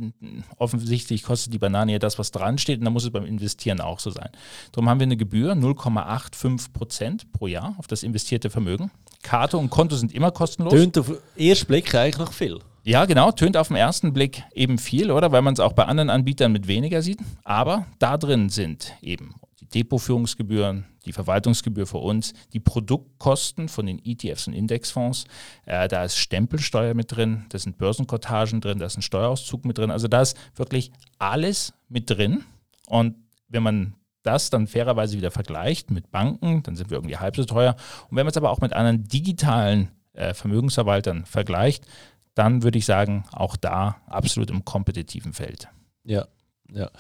offensichtlich kostet die Banane ja das, was dran steht und dann muss es beim Investieren auch so sein. Darum haben wir eine Gebühr, 0,85 Prozent pro Jahr auf das investierte Vermögen. Karte und Konto sind immer kostenlos. Tönt auf den ersten Blick eigentlich noch viel. Ja, genau, tönt auf den ersten Blick eben viel, oder? Weil man es auch bei anderen Anbietern mit weniger sieht. Aber da drin sind eben die Depotführungsgebühren, die Verwaltungsgebühr für uns, die Produktkosten von den ETFs und Indexfonds, äh, da ist Stempelsteuer mit drin, da sind Börsenkortagen drin, da ist ein Steuerauszug mit drin. Also da ist wirklich alles mit drin. Und wenn man das dann fairerweise wieder vergleicht mit Banken, dann sind wir irgendwie halb so teuer. Und wenn man es aber auch mit anderen digitalen äh, Vermögensverwaltern vergleicht, dann würde ich sagen, auch da absolut im kompetitiven Feld. Ja, ja.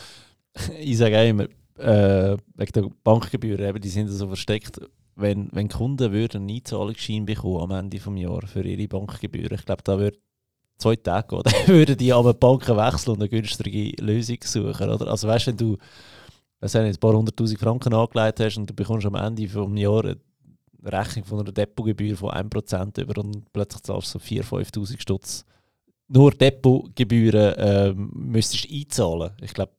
Ich sage auch immer, äh, wegen der Bankgebühren, eben, die sind so versteckt. Wenn, wenn Kunden würden einen Einzahlungsschein bekommen am Ende des Jahres für ihre Bankgebühren, ich glaube, da würde zwei Tage gehen, dann würden die aber Banken wechseln und eine günstige Lösung suchen. Oder? Also weißt wenn du du ein paar hunderttausend Franken angelegt hast und du bekommst am Ende des Jahres eine Rechnung von einer Depotgebühr von 1% über und plötzlich zahlst du so 4'000, 5'000 Stutz. Nur Depotgebühren ähm, müsstest einzahlen. Ich glaube,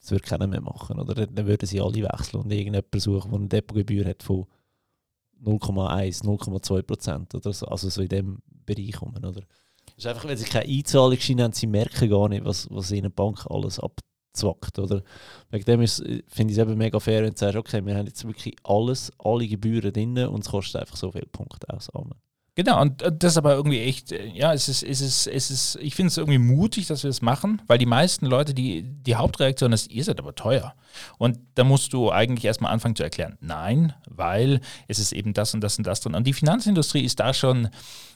das würde keiner mehr machen. Oder? Dann würden sie alle wechseln und irgendjemand suchen, der eine Depotgebühr hat von 0,1, 0,2 Prozent oder so. Also so in dem Bereich kommen. Oder? Das ist einfach, wenn sie keine Einzahlungsschein haben, sie merken gar nicht, was, was ihnen die Bank alles abzwackt. Oder? Wegen dem finde ich es eben mega fair, wenn du sagst, okay, wir haben jetzt wirklich alles, alle Gebühren drin und es kostet einfach so viele Punkte aus. Genau, und das ist aber irgendwie echt, äh, ja, es ist, es ist, es ist, ich finde es irgendwie mutig, dass wir das machen, weil die meisten Leute, die, die Hauptreaktion ist, ihr seid aber teuer. Und da musst du eigentlich erstmal anfangen zu erklären, nein, weil es ist eben das und das und das drin. Und die Finanzindustrie ist da schon,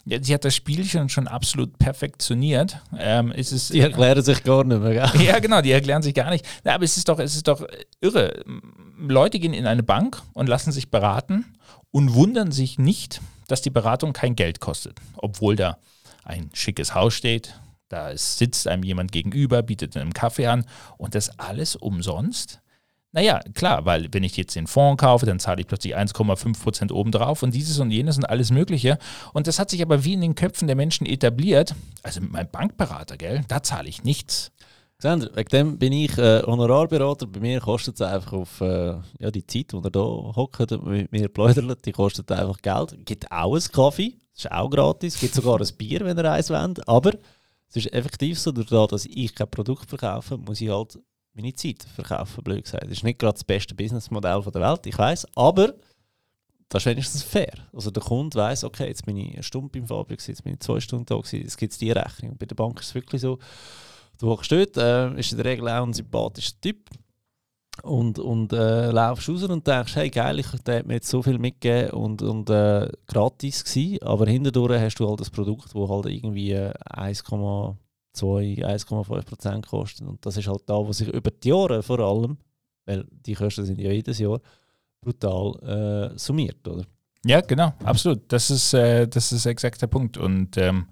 ja, sie hat das Spielchen schon absolut perfektioniert. Ähm, es ist, die erklären sich gar nicht mehr, gell? Ja, genau, die erklären sich gar nicht. Ja, aber es ist doch, es ist doch irre. Leute gehen in eine Bank und lassen sich beraten und wundern sich nicht, dass die Beratung kein Geld kostet, obwohl da ein schickes Haus steht, da sitzt einem jemand gegenüber, bietet einem Kaffee an und das alles umsonst. Naja, klar, weil wenn ich jetzt den Fonds kaufe, dann zahle ich plötzlich 1,5 Prozent obendrauf und dieses und jenes und alles Mögliche. Und das hat sich aber wie in den Köpfen der Menschen etabliert. Also mit meinem Bankberater, gell, da zahle ich nichts. Sandra, wegen dem bin ich Honorarberater. Bei mir kostet es einfach auf ja, die Zeit, die er hier hockt und mit mir plaudert, die kostet einfach Geld. Gibt auch einen Kaffee, das ist auch gratis. Gibt sogar ein Bier, wenn ihr eins wollt. Aber es ist effektiv so, dadurch, dass ich kein Produkt verkaufe, muss ich halt meine Zeit verkaufen, blöd gesagt. Das ist nicht gerade das beste Businessmodell der Welt, ich weiß, aber das ist wenigstens fair. Also der Kunde weiß, okay, jetzt bin ich eine Stunde beim Fabrik, jetzt bin ich zwei Stunden da, jetzt gibt es die Rechnung. Bei der Bank ist es wirklich so, Du hockst dort, äh, ist in der Regel auch ein sympathischer Typ. Und, und äh, laufst raus und denkst, hey geil, ich, der hat mir jetzt so viel mitgegeben und, und äh, gratis gewesen, aber hinterdurch hast du halt das Produkt, das halt irgendwie 1,2, äh, 1,5% kostet. Und das ist halt da, was sich über die Jahre vor allem, weil die Kosten sind ja jedes Jahr, brutal äh, summiert, oder? Ja, genau, absolut. Das ist, äh, das ist exakt der Punkt. Und ähm,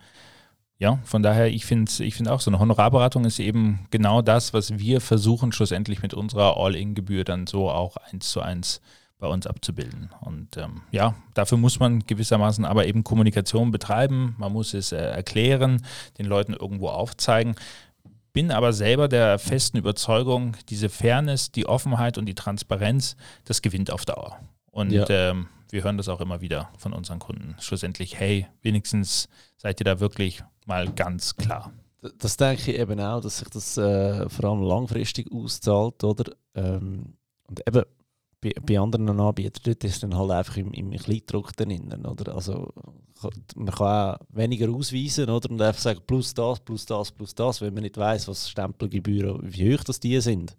ja, von daher, ich finde ich find auch, so eine Honorarberatung ist eben genau das, was wir versuchen, schlussendlich mit unserer All-In-Gebühr dann so auch eins zu eins bei uns abzubilden. Und ähm, ja, dafür muss man gewissermaßen aber eben Kommunikation betreiben, man muss es äh, erklären, den Leuten irgendwo aufzeigen. Bin aber selber der festen Überzeugung, diese Fairness, die Offenheit und die Transparenz, das gewinnt auf Dauer. Und ja. ähm, wir hören das auch immer wieder von unseren Kunden. Schlussendlich, hey, wenigstens seid ihr da wirklich mal ganz klar. Das denke ich eben auch, dass sich das äh, vor allem langfristig auszahlt, oder? Ähm, und eben bei, bei anderen Anbietern ist es dann halt einfach im, im Kleindruck drin, oder? Also man kann auch weniger ausweisen, oder? Und einfach sagen, plus das, plus das, plus das, wenn man nicht weiß, was Stempelgebühren, wie hoch das die sind.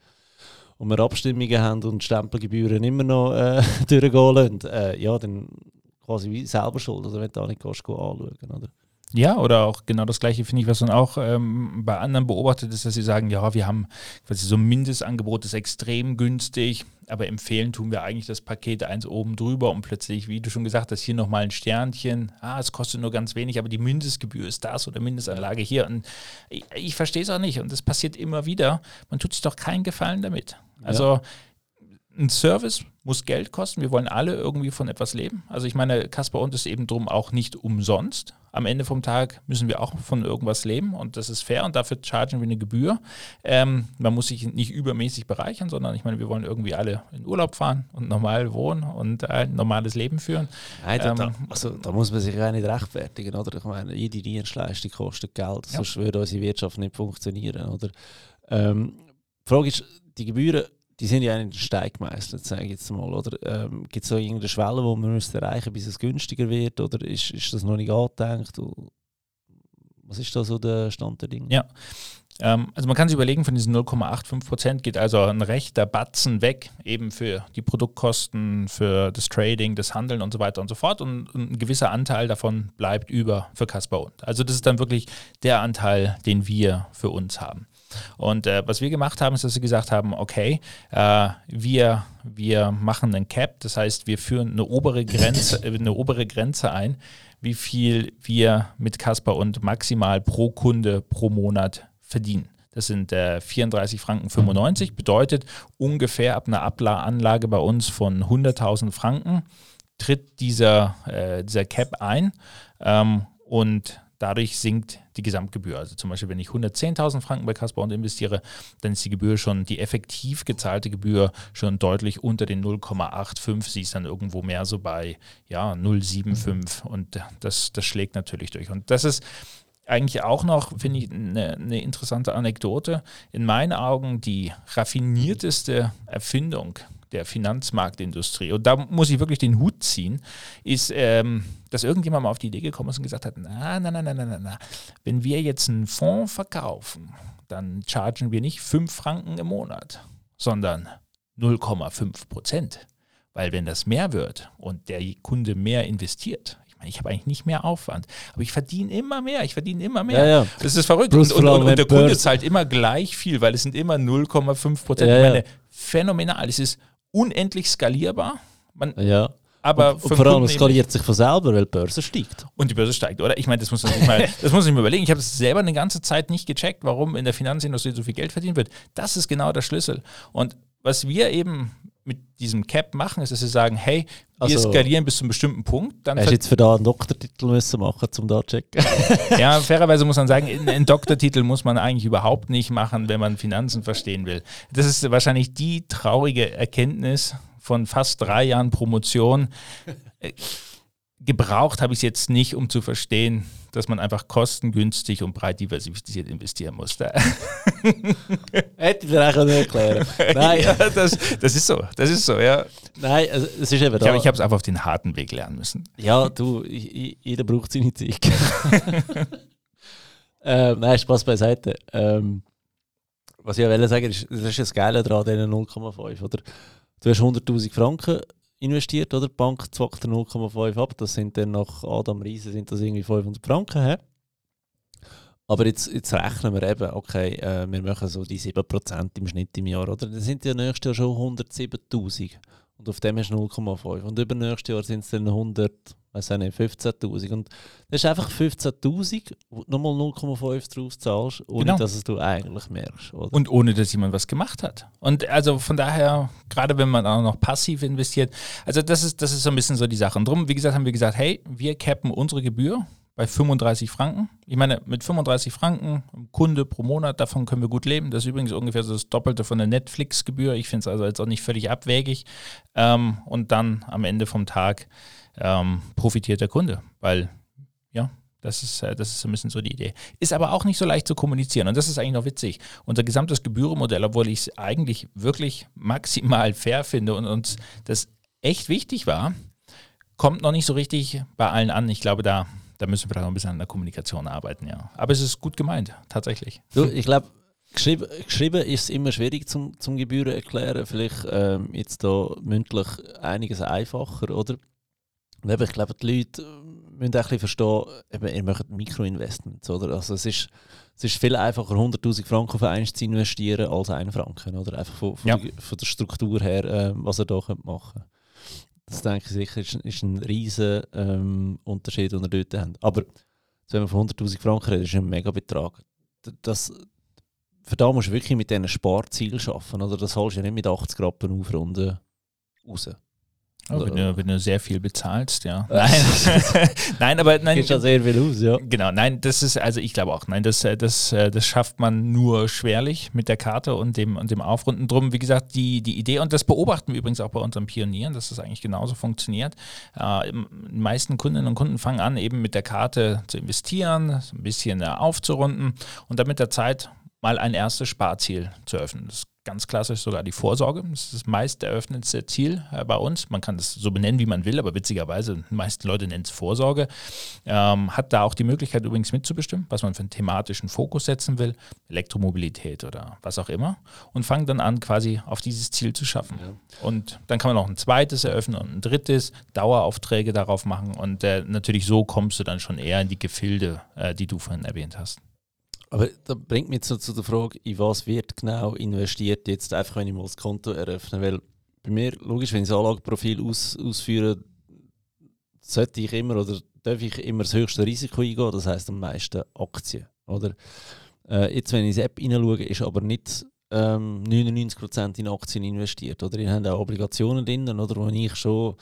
Und wir Abstimmungen haben und Stempelgebühren immer noch äh, durchgehen lassen, äh, ja, dann quasi selber schuld, oder wenn du da nicht gehst, anschauen, oder? Ja, oder auch genau das Gleiche finde ich, was man auch ähm, bei anderen beobachtet ist, dass sie sagen, ja, wir haben quasi so ein Mindestangebot, ist extrem günstig, aber empfehlen tun wir eigentlich das Paket eins oben drüber und plötzlich, wie du schon gesagt hast, hier nochmal ein Sternchen, ah, es kostet nur ganz wenig, aber die Mindestgebühr ist das oder Mindestanlage hier. Und ich, ich verstehe es auch nicht und das passiert immer wieder. Man tut sich doch keinen Gefallen damit. Also ja ein Service muss Geld kosten. Wir wollen alle irgendwie von etwas leben. Also ich meine, Kasper und ist eben drum auch nicht umsonst. Am Ende vom Tag müssen wir auch von irgendwas leben und das ist fair und dafür chargen wir eine Gebühr. Ähm, man muss sich nicht übermäßig bereichern, sondern ich meine, wir wollen irgendwie alle in Urlaub fahren und normal wohnen und ein normales Leben führen. Nein, da, ähm, also, da muss man sich ja nicht rechtfertigen, oder? Ich meine, jede Dienstleistung kostet Geld, ja. sonst würde unsere Wirtschaft nicht funktionieren, oder? Ähm, die Frage ist, die Gebühren die sind ja in den Stein gemeißelt, sage ich jetzt mal. Oder ähm, gibt es so irgendeine Schwelle, die man müsste erreichen bis es günstiger wird? Oder ist, ist das noch nicht angedenkt? Was ist da so der Stand der Dinge? Ja. Ähm, also man kann sich überlegen, von diesen 0,85 Prozent geht also ein rechter Batzen weg, eben für die Produktkosten, für das Trading, das Handeln und so weiter und so fort. Und ein gewisser Anteil davon bleibt über für Kasper und. Also das ist dann wirklich der Anteil, den wir für uns haben. Und äh, was wir gemacht haben, ist, dass wir gesagt haben, okay, äh, wir, wir machen einen Cap, das heißt, wir führen eine obere Grenze, eine obere Grenze ein, wie viel wir mit Casper und maximal pro Kunde pro Monat verdienen. Das sind äh, 34 Franken 95, bedeutet ungefähr ab einer Abla-Anlage bei uns von 100.000 Franken tritt dieser, äh, dieser Cap ein. Ähm, und Dadurch sinkt die Gesamtgebühr. Also zum Beispiel, wenn ich 110.000 Franken bei Casper investiere, dann ist die Gebühr schon, die effektiv gezahlte Gebühr schon deutlich unter den 0,85. Sie ist dann irgendwo mehr so bei ja, 0,75 und das, das schlägt natürlich durch. Und das ist eigentlich auch noch, finde ich, eine, eine interessante Anekdote. In meinen Augen die raffinierteste Erfindung der Finanzmarktindustrie, und da muss ich wirklich den Hut ziehen, ist, ähm, dass irgendjemand mal auf die Idee gekommen ist und gesagt hat, na, na, na, na, na, na, wenn wir jetzt einen Fonds verkaufen, dann chargen wir nicht 5 Franken im Monat, sondern 0,5 Prozent. Weil wenn das mehr wird und der Kunde mehr investiert, ich habe eigentlich nicht mehr Aufwand, aber ich verdiene immer mehr, ich verdiene immer mehr. Ja, ja. Das ist verrückt. Und, und, und, und, der Kunde zahlt immer gleich viel, weil es sind immer 0,5 Prozent. Ja, ich meine, phänomenal. Es ist unendlich skalierbar. Man, ja. Aber und, und vor allem skaliert sich von selber, weil die Börse steigt. Und die Börse steigt, oder? Ich meine, das muss man sich mal, das muss ich mir überlegen. Ich habe es selber eine ganze Zeit nicht gecheckt, warum in der Finanzindustrie so viel Geld verdient wird. Das ist genau der Schlüssel. Und was wir eben mit diesem Cap machen, ist, dass sie sagen, hey, wir also, skalieren bis zu einem bestimmten Punkt. Dann hast du jetzt für da einen Doktortitel müssen machen, um da zu checken? ja, fairerweise muss man sagen, einen Doktortitel muss man eigentlich überhaupt nicht machen, wenn man Finanzen verstehen will. Das ist wahrscheinlich die traurige Erkenntnis von fast drei Jahren Promotion. Gebraucht habe ich es jetzt nicht, um zu verstehen, dass man einfach kostengünstig und breit diversifiziert investieren muss. Hätte ich dir auch nicht erklären Nein. ja, das, das ist so, das ist so, ja. Nein, also, es ist eben da. Ich, ich habe es einfach auf den harten Weg lernen müssen. Ja, du, jeder braucht seine Zeit. ähm, nein, Spaß beiseite. Ähm, was ich will sagen ist, das ist das Geile daran, diesen 0,5, oder? Du hast 100'000 Franken investiert, oder? Die Bank zwackt 0,5 ab. Das sind dann nach Adam Riese sind das irgendwie 500 Franken. He? Aber jetzt, jetzt rechnen wir eben, okay, äh, wir machen so die 7% im Schnitt im Jahr, oder? Dann sind ja nächstes Jahr schon 107.000 und auf dem hast du 0,5 und übernächstes Jahr sind es dann 100, weiß nicht, 15.000 und das ist einfach 15.000, wo du nochmal 0,5 drauf zahlst, ohne genau. dass es du eigentlich merkst. Oder? Und ohne, dass jemand was gemacht hat. Und also von daher, gerade wenn man auch noch passiv investiert, also das ist, das ist so ein bisschen so die Sache. Und darum, wie gesagt, haben wir gesagt, hey, wir cappen unsere Gebühr bei 35 Franken. Ich meine, mit 35 Franken Kunde pro Monat, davon können wir gut leben. Das ist übrigens ungefähr das Doppelte von der Netflix-Gebühr. Ich finde es also jetzt auch nicht völlig abwegig. Ähm, und dann am Ende vom Tag ähm, profitiert der Kunde, weil ja, Das ist, äh, das ist ein bisschen so die Idee. Ist aber auch nicht so leicht zu kommunizieren und das ist eigentlich noch witzig. Unser gesamtes Gebührenmodell, obwohl ich es eigentlich wirklich maximal fair finde und uns das echt wichtig war, kommt noch nicht so richtig bei allen an. Ich glaube, da, da müssen wir noch ein bisschen an der Kommunikation arbeiten, ja. Aber es ist gut gemeint, tatsächlich. Du, ich glaube, geschrieben, geschrieben ist es immer schwierig zum, zum Gebühren erklären. Vielleicht ähm, jetzt da mündlich einiges einfacher, oder? ich glaube, die Leute müssen auch ein verstehen, eben, ihr macht Mikroinvestments, oder? Also es ist, es ist viel einfacher, 100'000 Franken auf eins zu investieren, als 1 Franken, oder? Einfach von, von, ja. die, von der Struktur her, äh, was ihr da könnt machen könnt. Das denke ich sicher ist, ist ein riesen ähm, Unterschied, den ihr dort habt. Aber wenn man von 100'000 Franken redet, ist ein Megabetrag. Das, für da musst du wirklich mit diesen Sparzielen arbeiten, oder? Das holst du ja nicht mit 80 Rappen aufrunden raus. Oh, wenn, du, wenn, du, sehr viel bezahlst, ja. Nein, nein aber nein. Sehr viel aus, ja. Genau, nein, das ist, also ich glaube auch, nein, das, äh, das, äh, das schafft man nur schwerlich mit der Karte und dem, und dem Aufrunden drum. Wie gesagt, die, die Idee, und das beobachten wir übrigens auch bei unseren Pionieren, dass das eigentlich genauso funktioniert. Äh, die meisten Kundinnen und Kunden fangen an, eben mit der Karte zu investieren, ein bisschen aufzurunden und dann mit der Zeit mal ein erstes Sparziel zu öffnen. Das ganz klassisch sogar die Vorsorge. Das ist das meist eröffnetste Ziel äh, bei uns. Man kann das so benennen, wie man will, aber witzigerweise, die meisten Leute nennen es Vorsorge. Ähm, hat da auch die Möglichkeit übrigens mitzubestimmen, was man für einen thematischen Fokus setzen will, Elektromobilität oder was auch immer. Und fangen dann an, quasi auf dieses Ziel zu schaffen. Ja. Und dann kann man noch ein zweites eröffnen und ein drittes, Daueraufträge darauf machen. Und äh, natürlich so kommst du dann schon eher in die Gefilde, äh, die du vorhin erwähnt hast. Aber da bringt mich so zu der Frage, in was wird genau investiert, jetzt einfach, wenn ich mal das Konto eröffne. Weil bei mir, logisch, wenn ich das Anlageprofil aus, ausführe, sollte ich immer oder darf ich immer das höchste Risiko eingehen, das heißt am meisten Aktien. Oder? Äh, jetzt, wenn ich in die App hineinschaue, ist aber nicht ähm, 99% in Aktien investiert. Oder ihr habt auch Obligationen drin, oder, wo ich schon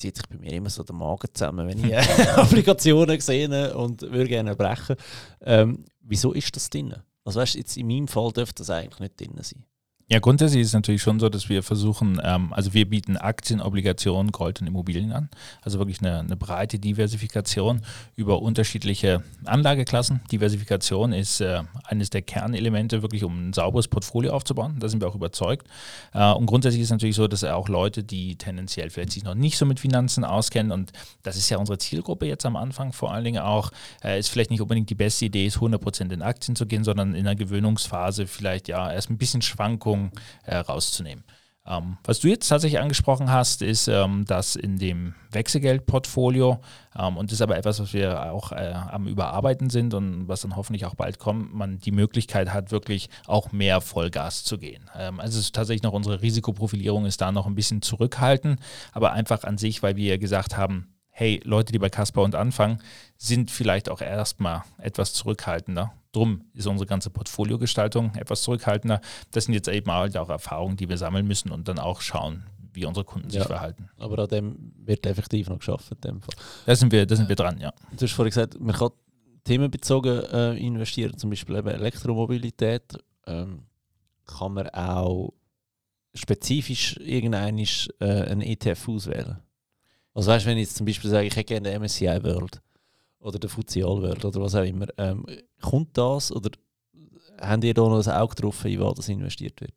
zieht sich bei mir immer so der Magen zusammen, wenn ich Applikationen sehe und würde gerne brechen. Ähm, wieso ist das drin? Also weißt, jetzt in meinem Fall dürfte das eigentlich nicht drin sein. Ja, grundsätzlich ist es natürlich schon so, dass wir versuchen, ähm, also wir bieten Aktien, Obligationen, Gold und Immobilien an. Also wirklich eine, eine, breite Diversifikation über unterschiedliche Anlageklassen. Diversifikation ist äh, eines der Kernelemente, wirklich um ein sauberes Portfolio aufzubauen. Da sind wir auch überzeugt. Äh, und grundsätzlich ist es natürlich so, dass auch Leute, die tendenziell vielleicht sich noch nicht so mit Finanzen auskennen, und das ist ja unsere Zielgruppe jetzt am Anfang vor allen Dingen auch, äh, ist vielleicht nicht unbedingt die beste Idee, ist 100% in Aktien zu gehen, sondern in einer Gewöhnungsphase vielleicht ja erst ein bisschen Schwankungen Veränderungen äh, rauszunehmen. Ähm, was du jetzt tatsächlich angesprochen hast, ist ähm, das in dem Wechselgeldportfolio ähm, und das ist aber etwas, was wir auch äh, am Überarbeiten sind und was dann hoffentlich auch bald kommt, man die Möglichkeit hat, wirklich auch mehr Vollgas zu gehen. Ähm, also es ist tatsächlich noch unsere Risikoprofilierung ist da noch ein bisschen zurückhaltend, aber einfach an sich, weil wir gesagt haben, hey, Leute, die bei Casper und anfangen, sind vielleicht auch erstmal etwas zurückhaltender Drum ist unsere ganze Portfoliogestaltung etwas zurückhaltender. Das sind jetzt eben halt auch Erfahrungen, die wir sammeln müssen und dann auch schauen, wie unsere Kunden sich verhalten. Aber an dem wird effektiv noch geschafft. Da sind wir, da sind wir dran, ja. Du hast vorhin gesagt, man kann themenbezogen äh, investieren, zum Beispiel eben Elektromobilität. Ähm, kann man auch spezifisch irgendeinen äh, einen ETF auswählen? Also weißt du, wenn ich jetzt zum Beispiel sage, ich hätte gerne den MSCI World, oder der Fuzialwelt oder was auch immer. Ähm, kommt das oder haben ihr da noch ein Auge drauf, in was das investiert wird?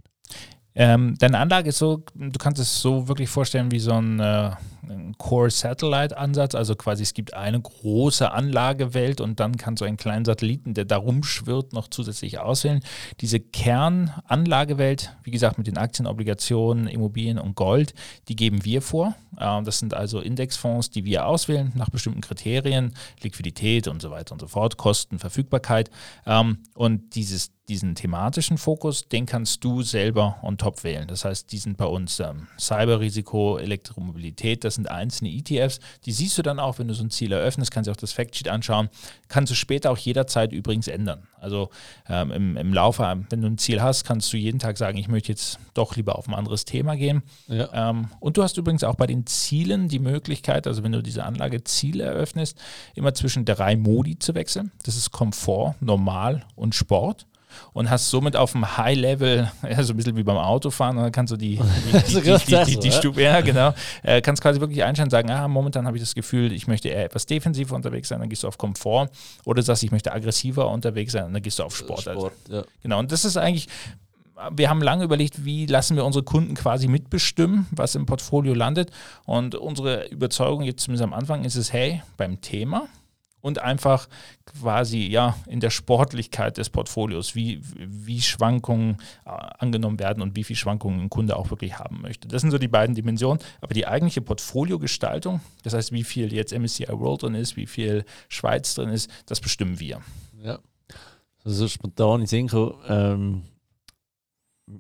Ähm, deine Anlage ist so, du kannst es so wirklich vorstellen wie so ein, äh, ein Core-Satellite-Ansatz. Also quasi es gibt eine große Anlagewelt und dann kann so ein kleinen Satelliten, der da rumschwirrt, noch zusätzlich auswählen. Diese Kernanlagewelt, wie gesagt, mit den Aktien, Obligationen, Immobilien und Gold, die geben wir vor. Ähm, das sind also Indexfonds, die wir auswählen nach bestimmten Kriterien, Liquidität und so weiter und so fort, Kosten, Verfügbarkeit. Ähm, und dieses diesen thematischen Fokus, den kannst du selber on top wählen. Das heißt, die sind bei uns ähm, Cyberrisiko, Elektromobilität, das sind einzelne ETFs. Die siehst du dann auch, wenn du so ein Ziel eröffnest, kannst du auch das Factsheet anschauen. Kannst du später auch jederzeit übrigens ändern. Also ähm, im, im Laufe, wenn du ein Ziel hast, kannst du jeden Tag sagen, ich möchte jetzt doch lieber auf ein anderes Thema gehen. Ja. Ähm, und du hast übrigens auch bei den Zielen die Möglichkeit, also wenn du diese Anlage Ziele eröffnest, immer zwischen drei Modi zu wechseln. Das ist Komfort, Normal und Sport. Und hast somit auf dem High-Level, ja, so ein bisschen wie beim Autofahren, dann kannst du die, die, die, die, die, Stufe, ja genau, äh, kannst quasi wirklich einstellen und sagen, ah, momentan habe ich das Gefühl, ich möchte eher etwas defensiver unterwegs sein, dann gehst du auf Komfort oder sagst, ich möchte aggressiver unterwegs sein, dann gehst du auf Sport. Sport also. ja. Genau, und das ist eigentlich wir haben lange überlegt, wie lassen wir unsere Kunden quasi mitbestimmen, was im Portfolio landet. Und unsere Überzeugung jetzt zumindest am Anfang ist es, hey, beim Thema und einfach quasi ja in der Sportlichkeit des Portfolios, wie, wie Schwankungen äh, angenommen werden und wie viel Schwankungen ein Kunde auch wirklich haben möchte. Das sind so die beiden Dimensionen. Aber die eigentliche Portfoliogestaltung, das heißt, wie viel jetzt MSCI World drin ist, wie viel Schweiz drin ist, das bestimmen wir. Ja. Also spontan in Sinko, ähm,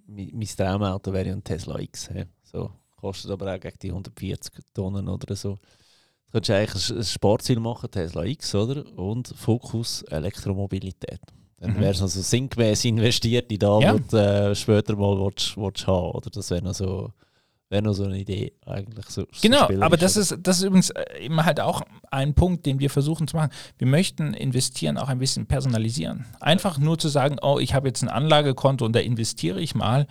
mein Traumauto wäre ein Tesla X. He. So, kostet aber auch gegen die 140 Tonnen oder so. Du könntest eigentlich ein Sportziel machen, Tesla X, oder? Und Fokus Elektromobilität. Dann mhm. wärst du also sinngemäß investiert in das, ja. was du äh, später mal willst, willst haben oder? Das wäre noch so wäre noch so eine Idee eigentlich. So, genau, so aber das ist, das ist übrigens äh, immer halt auch ein Punkt, den wir versuchen zu machen. Wir möchten investieren auch ein bisschen personalisieren. Einfach nur zu sagen, oh, ich habe jetzt ein Anlagekonto und da investiere ich mal,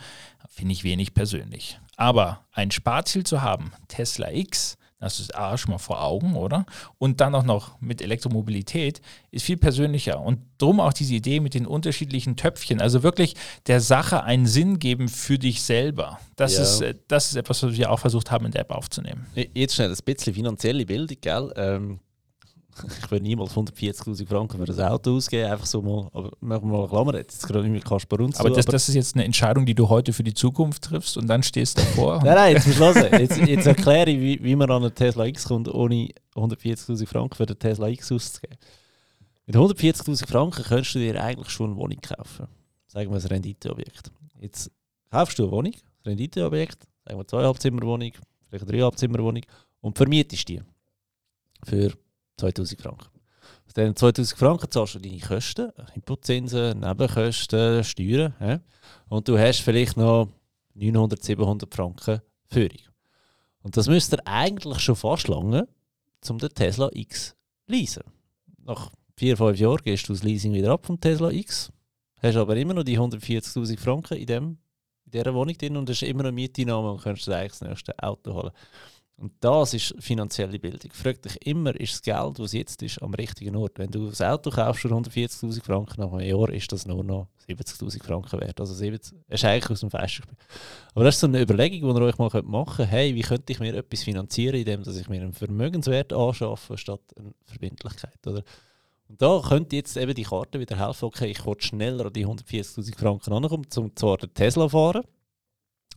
finde ich wenig persönlich. Aber ein Sparziel zu haben, Tesla X, das ist A schon mal vor Augen, oder? Und dann auch noch mit Elektromobilität ist viel persönlicher. Und drum auch diese Idee mit den unterschiedlichen Töpfchen. Also wirklich der Sache einen Sinn geben für dich selber. Das, ja. ist, äh, das ist etwas, was wir auch versucht haben, in der App aufzunehmen. Jetzt schnell ein bisschen finanzielle Bildung, gell? Ähm ich würde niemals 140.000 Franken für ein Auto ausgeben, einfach so mal, aber machen wir mal eine Klammer, jetzt gerade nicht mit Kasper uns Aber, das, aber das ist jetzt eine Entscheidung, die du heute für die Zukunft triffst und dann stehst du davor. nein, nein, jetzt musst du hören. Jetzt, jetzt erkläre ich, wie, wie man an einen Tesla X kommt, ohne 140.000 Franken für den Tesla X auszugeben. Mit 140.000 Franken könntest du dir eigentlich schon eine Wohnung kaufen. Sagen wir ein Renditeobjekt. Jetzt kaufst du eine Wohnung, ein Renditeobjekt, sagen wir zweieinhalb Zimmerwohnung, vielleicht eine dreieinhalb Zimmerwohnung und vermietest die für 2000 Franken. Aus diesen 2000 Franken zahlst du deine Kosten, Inputzinsen, Nebenkosten, Steuern. Ja? Und du hast vielleicht noch 900, 700 Franken Führung. Und das müsste eigentlich schon fast lange, um den Tesla X leasen. Nach 4, 5 Jahren gehst du das Leasing wieder ab vom Tesla X, hast aber immer noch die 140.000 Franken in, dem, in dieser Wohnung drin und hast immer noch Mieteinnahme und kannst dir eigentlich das nächste Auto holen. Und das ist finanzielle Bildung. Frag dich immer, ist das Geld, das jetzt ist, am richtigen Ort? Wenn du ein Auto kaufst für 140.000 Franken, nach einem Jahr ist das nur noch 70.000 Franken wert. Also 70, ist eigentlich aus dem Fest. Aber das ist so eine Überlegung, die ihr euch mal machen könnt. Hey, wie könnte ich mir etwas finanzieren, indem ich mir einen Vermögenswert anschaffe, statt eine Verbindlichkeit? Oder? Und da könnte jetzt eben die Karte wieder helfen, okay, ich will schneller an die 140.000 Franken ankommen, um zwar den Tesla fahren,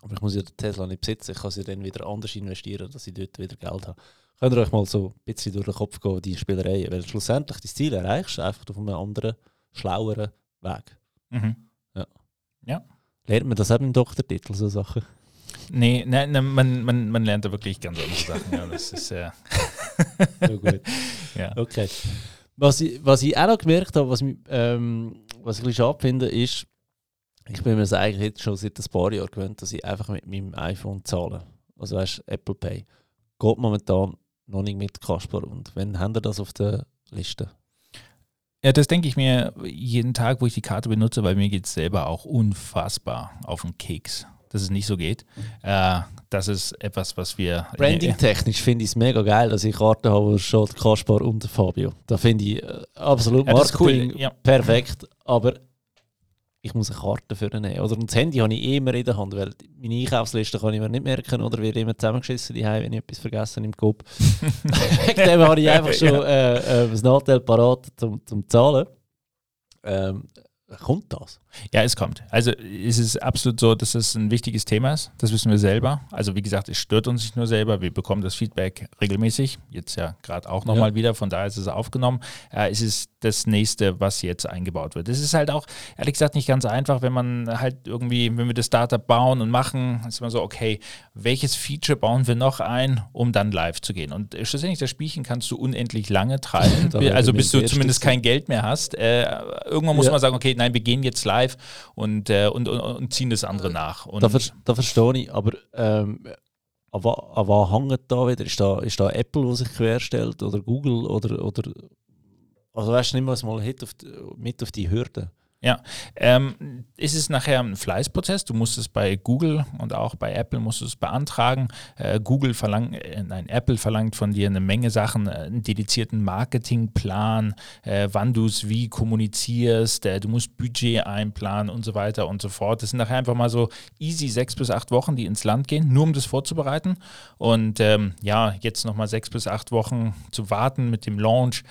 aber ich muss ja den Tesla nicht besitzen, ich kann sie dann wieder anders investieren, dass ich dort wieder Geld habe. Könnt ihr euch mal so ein bisschen durch den Kopf gehen, die Spielereien, weil schlussendlich das Ziel erreichst du einfach auf einem anderen, schlaueren Weg. Mhm. Ja. ja. Lernt man das eben im Doktortitel, so Sachen? Nee, nee man, man, man lernt da wirklich ganz andere Sachen. ja, das ist äh so gut. ja. Okay. Was ich, was ich auch noch gemerkt habe, was, ähm, was ich ein bisschen schade finde, ist, ich bin mir das eigentlich jetzt schon seit ein paar Jahren gewöhnt, dass ich einfach mit meinem iPhone zahle. Also weißt Apple Pay. Geht momentan noch nicht mit Kasper. Und wenn haben ihr das auf der Liste? Ja, das denke ich mir jeden Tag, wo ich die Karte benutze, weil mir geht es selber auch unfassbar auf den Keks, dass es nicht so geht. Mhm. Äh, das ist etwas, was wir. Branding-technisch finde ich es mega geil, dass ich Karten habe, steht Kaspar und Fabio. Da finde ich äh, absolut ja, Marketing cool. ja. perfekt. Aber ich muss eine Karte für nehmen. Oder das Handy habe ich immer in der Hand, weil meine Einkaufsliste kann ich mir nicht merken oder wird immer zusammengeschissen, wenn ich etwas vergessen im Kopf. Wegen dem habe ich einfach schon äh, äh, das Nachteil parat zum, zum Zahlen. Ähm, Kommt das? Ja, es kommt. Also es ist absolut so, dass es ein wichtiges Thema ist. Das wissen wir selber. Also wie gesagt, es stört uns nicht nur selber. Wir bekommen das Feedback regelmäßig. Jetzt ja gerade auch nochmal ja. wieder. Von daher ist es aufgenommen. Äh, es ist das nächste, was jetzt eingebaut wird. Es ist halt auch, ehrlich gesagt, nicht ganz einfach, wenn man halt irgendwie, wenn wir das Startup bauen und machen, ist immer so, okay, welches Feature bauen wir noch ein, um dann live zu gehen? Und schlussendlich, das Spielchen kannst du unendlich lange treiben. also bis du zumindest kein Geld mehr hast. Äh, irgendwann muss ja. man sagen, okay, nein, wir gehen jetzt live und, äh, und, und, und, ziehen das andere nach. Und da, ver da verstehe ich, aber ähm, an, was hängt da wieder? Ist da, ist da Apple, der sich querstellt oder Google oder, oder also weißt du, nimm mal mit auf die, mit auf die Hürde. Ja, ähm, ist es nachher ein Fleißprozess. Du musst es bei Google und auch bei Apple musst du es beantragen. Äh, Google verlangt, äh, nein, Apple verlangt von dir eine Menge Sachen, äh, einen dedizierten Marketingplan, äh, wann du es wie kommunizierst, äh, du musst Budget einplanen und so weiter und so fort. Das sind nachher einfach mal so easy sechs bis acht Wochen, die ins Land gehen, nur um das vorzubereiten. Und ähm, ja, jetzt nochmal sechs bis acht Wochen zu warten mit dem Launch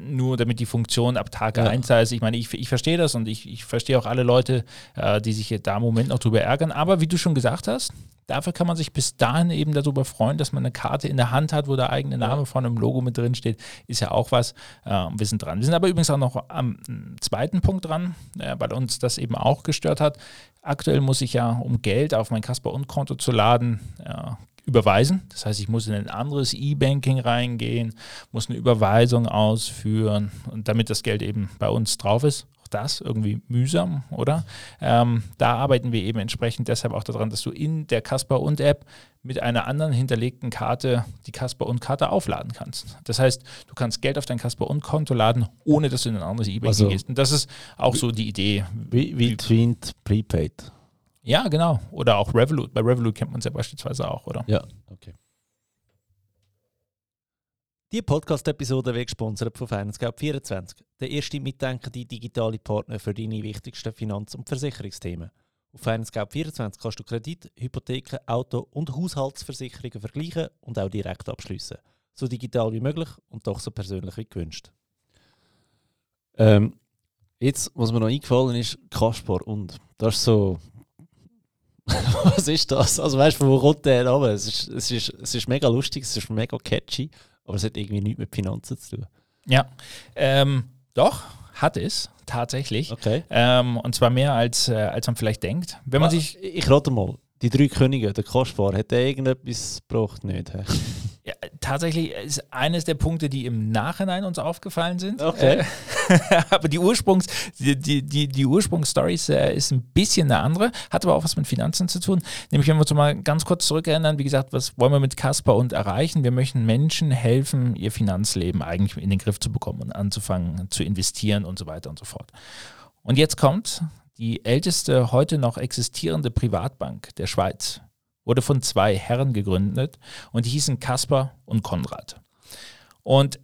nur damit die Funktion ab Tag ja. 1 da ist. Ich meine, ich, ich verstehe das und ich, ich verstehe auch alle Leute, äh, die sich da im Moment noch drüber ärgern. Aber wie du schon gesagt hast, dafür kann man sich bis dahin eben darüber freuen, dass man eine Karte in der Hand hat, wo der eigene Name von einem Logo mit drin steht. Ist ja auch was. Äh, wir sind dran. Wir sind aber übrigens auch noch am zweiten Punkt dran, äh, weil uns das eben auch gestört hat. Aktuell muss ich ja, um Geld auf mein Kasper und Konto zu laden, überweisen. Das heißt, ich muss in ein anderes E-Banking reingehen, muss eine Überweisung ausführen und damit das Geld eben bei uns drauf ist. Auch das irgendwie mühsam, oder? Ähm, da arbeiten wir eben entsprechend deshalb auch daran, dass du in der Casper und App mit einer anderen hinterlegten Karte die Casper und Karte aufladen kannst. Das heißt, du kannst Geld auf dein Casper und Konto laden, ohne dass du in ein anderes E-Banking also, gehst. Und das ist auch so die Idee. Wie, wie Twint Prepaid. Ja, genau. Oder auch Revolut. Bei Revolut kennt man es ja beispielsweise auch, oder? Ja, okay. Die Podcast-Episode wird gesponsert von FinanceGap24, der erste mitdenkende digitale Partner für deine wichtigsten Finanz- und Versicherungsthemen. Auf FinanceGap24 kannst du Kredit, Hypotheken, Auto- und Haushaltsversicherungen vergleichen und auch direkt abschließen. So digital wie möglich und doch so persönlich wie gewünscht. Ähm, jetzt, was mir noch eingefallen ist, Kaspar und das ist so was ist das? Also weißt du, wo kommt der runter? Es ist, es, ist, es ist mega lustig, es ist mega catchy, aber es hat irgendwie nichts mit Finanzen zu tun. Ja, ähm, doch, hat es tatsächlich. Okay. Ähm, und zwar mehr als, äh, als man vielleicht denkt. Wenn man ah, sich ich rate mal, die drei Könige, der Kaspar, hat der irgendetwas gebraucht? Nicht. Ja, tatsächlich ist eines der Punkte, die im Nachhinein uns aufgefallen sind. Okay. Äh, aber die Ursprungs, die, die, die, ist, äh, ist ein bisschen eine andere, hat aber auch was mit Finanzen zu tun. Nämlich, wenn wir uns mal ganz kurz zurückerinnern, wie gesagt, was wollen wir mit Casper und erreichen? Wir möchten Menschen helfen, ihr Finanzleben eigentlich in den Griff zu bekommen und anzufangen zu investieren und so weiter und so fort. Und jetzt kommt die älteste heute noch existierende Privatbank der Schweiz wurde von zwei Herren gegründet und die hießen Kaspar und Konrad. Und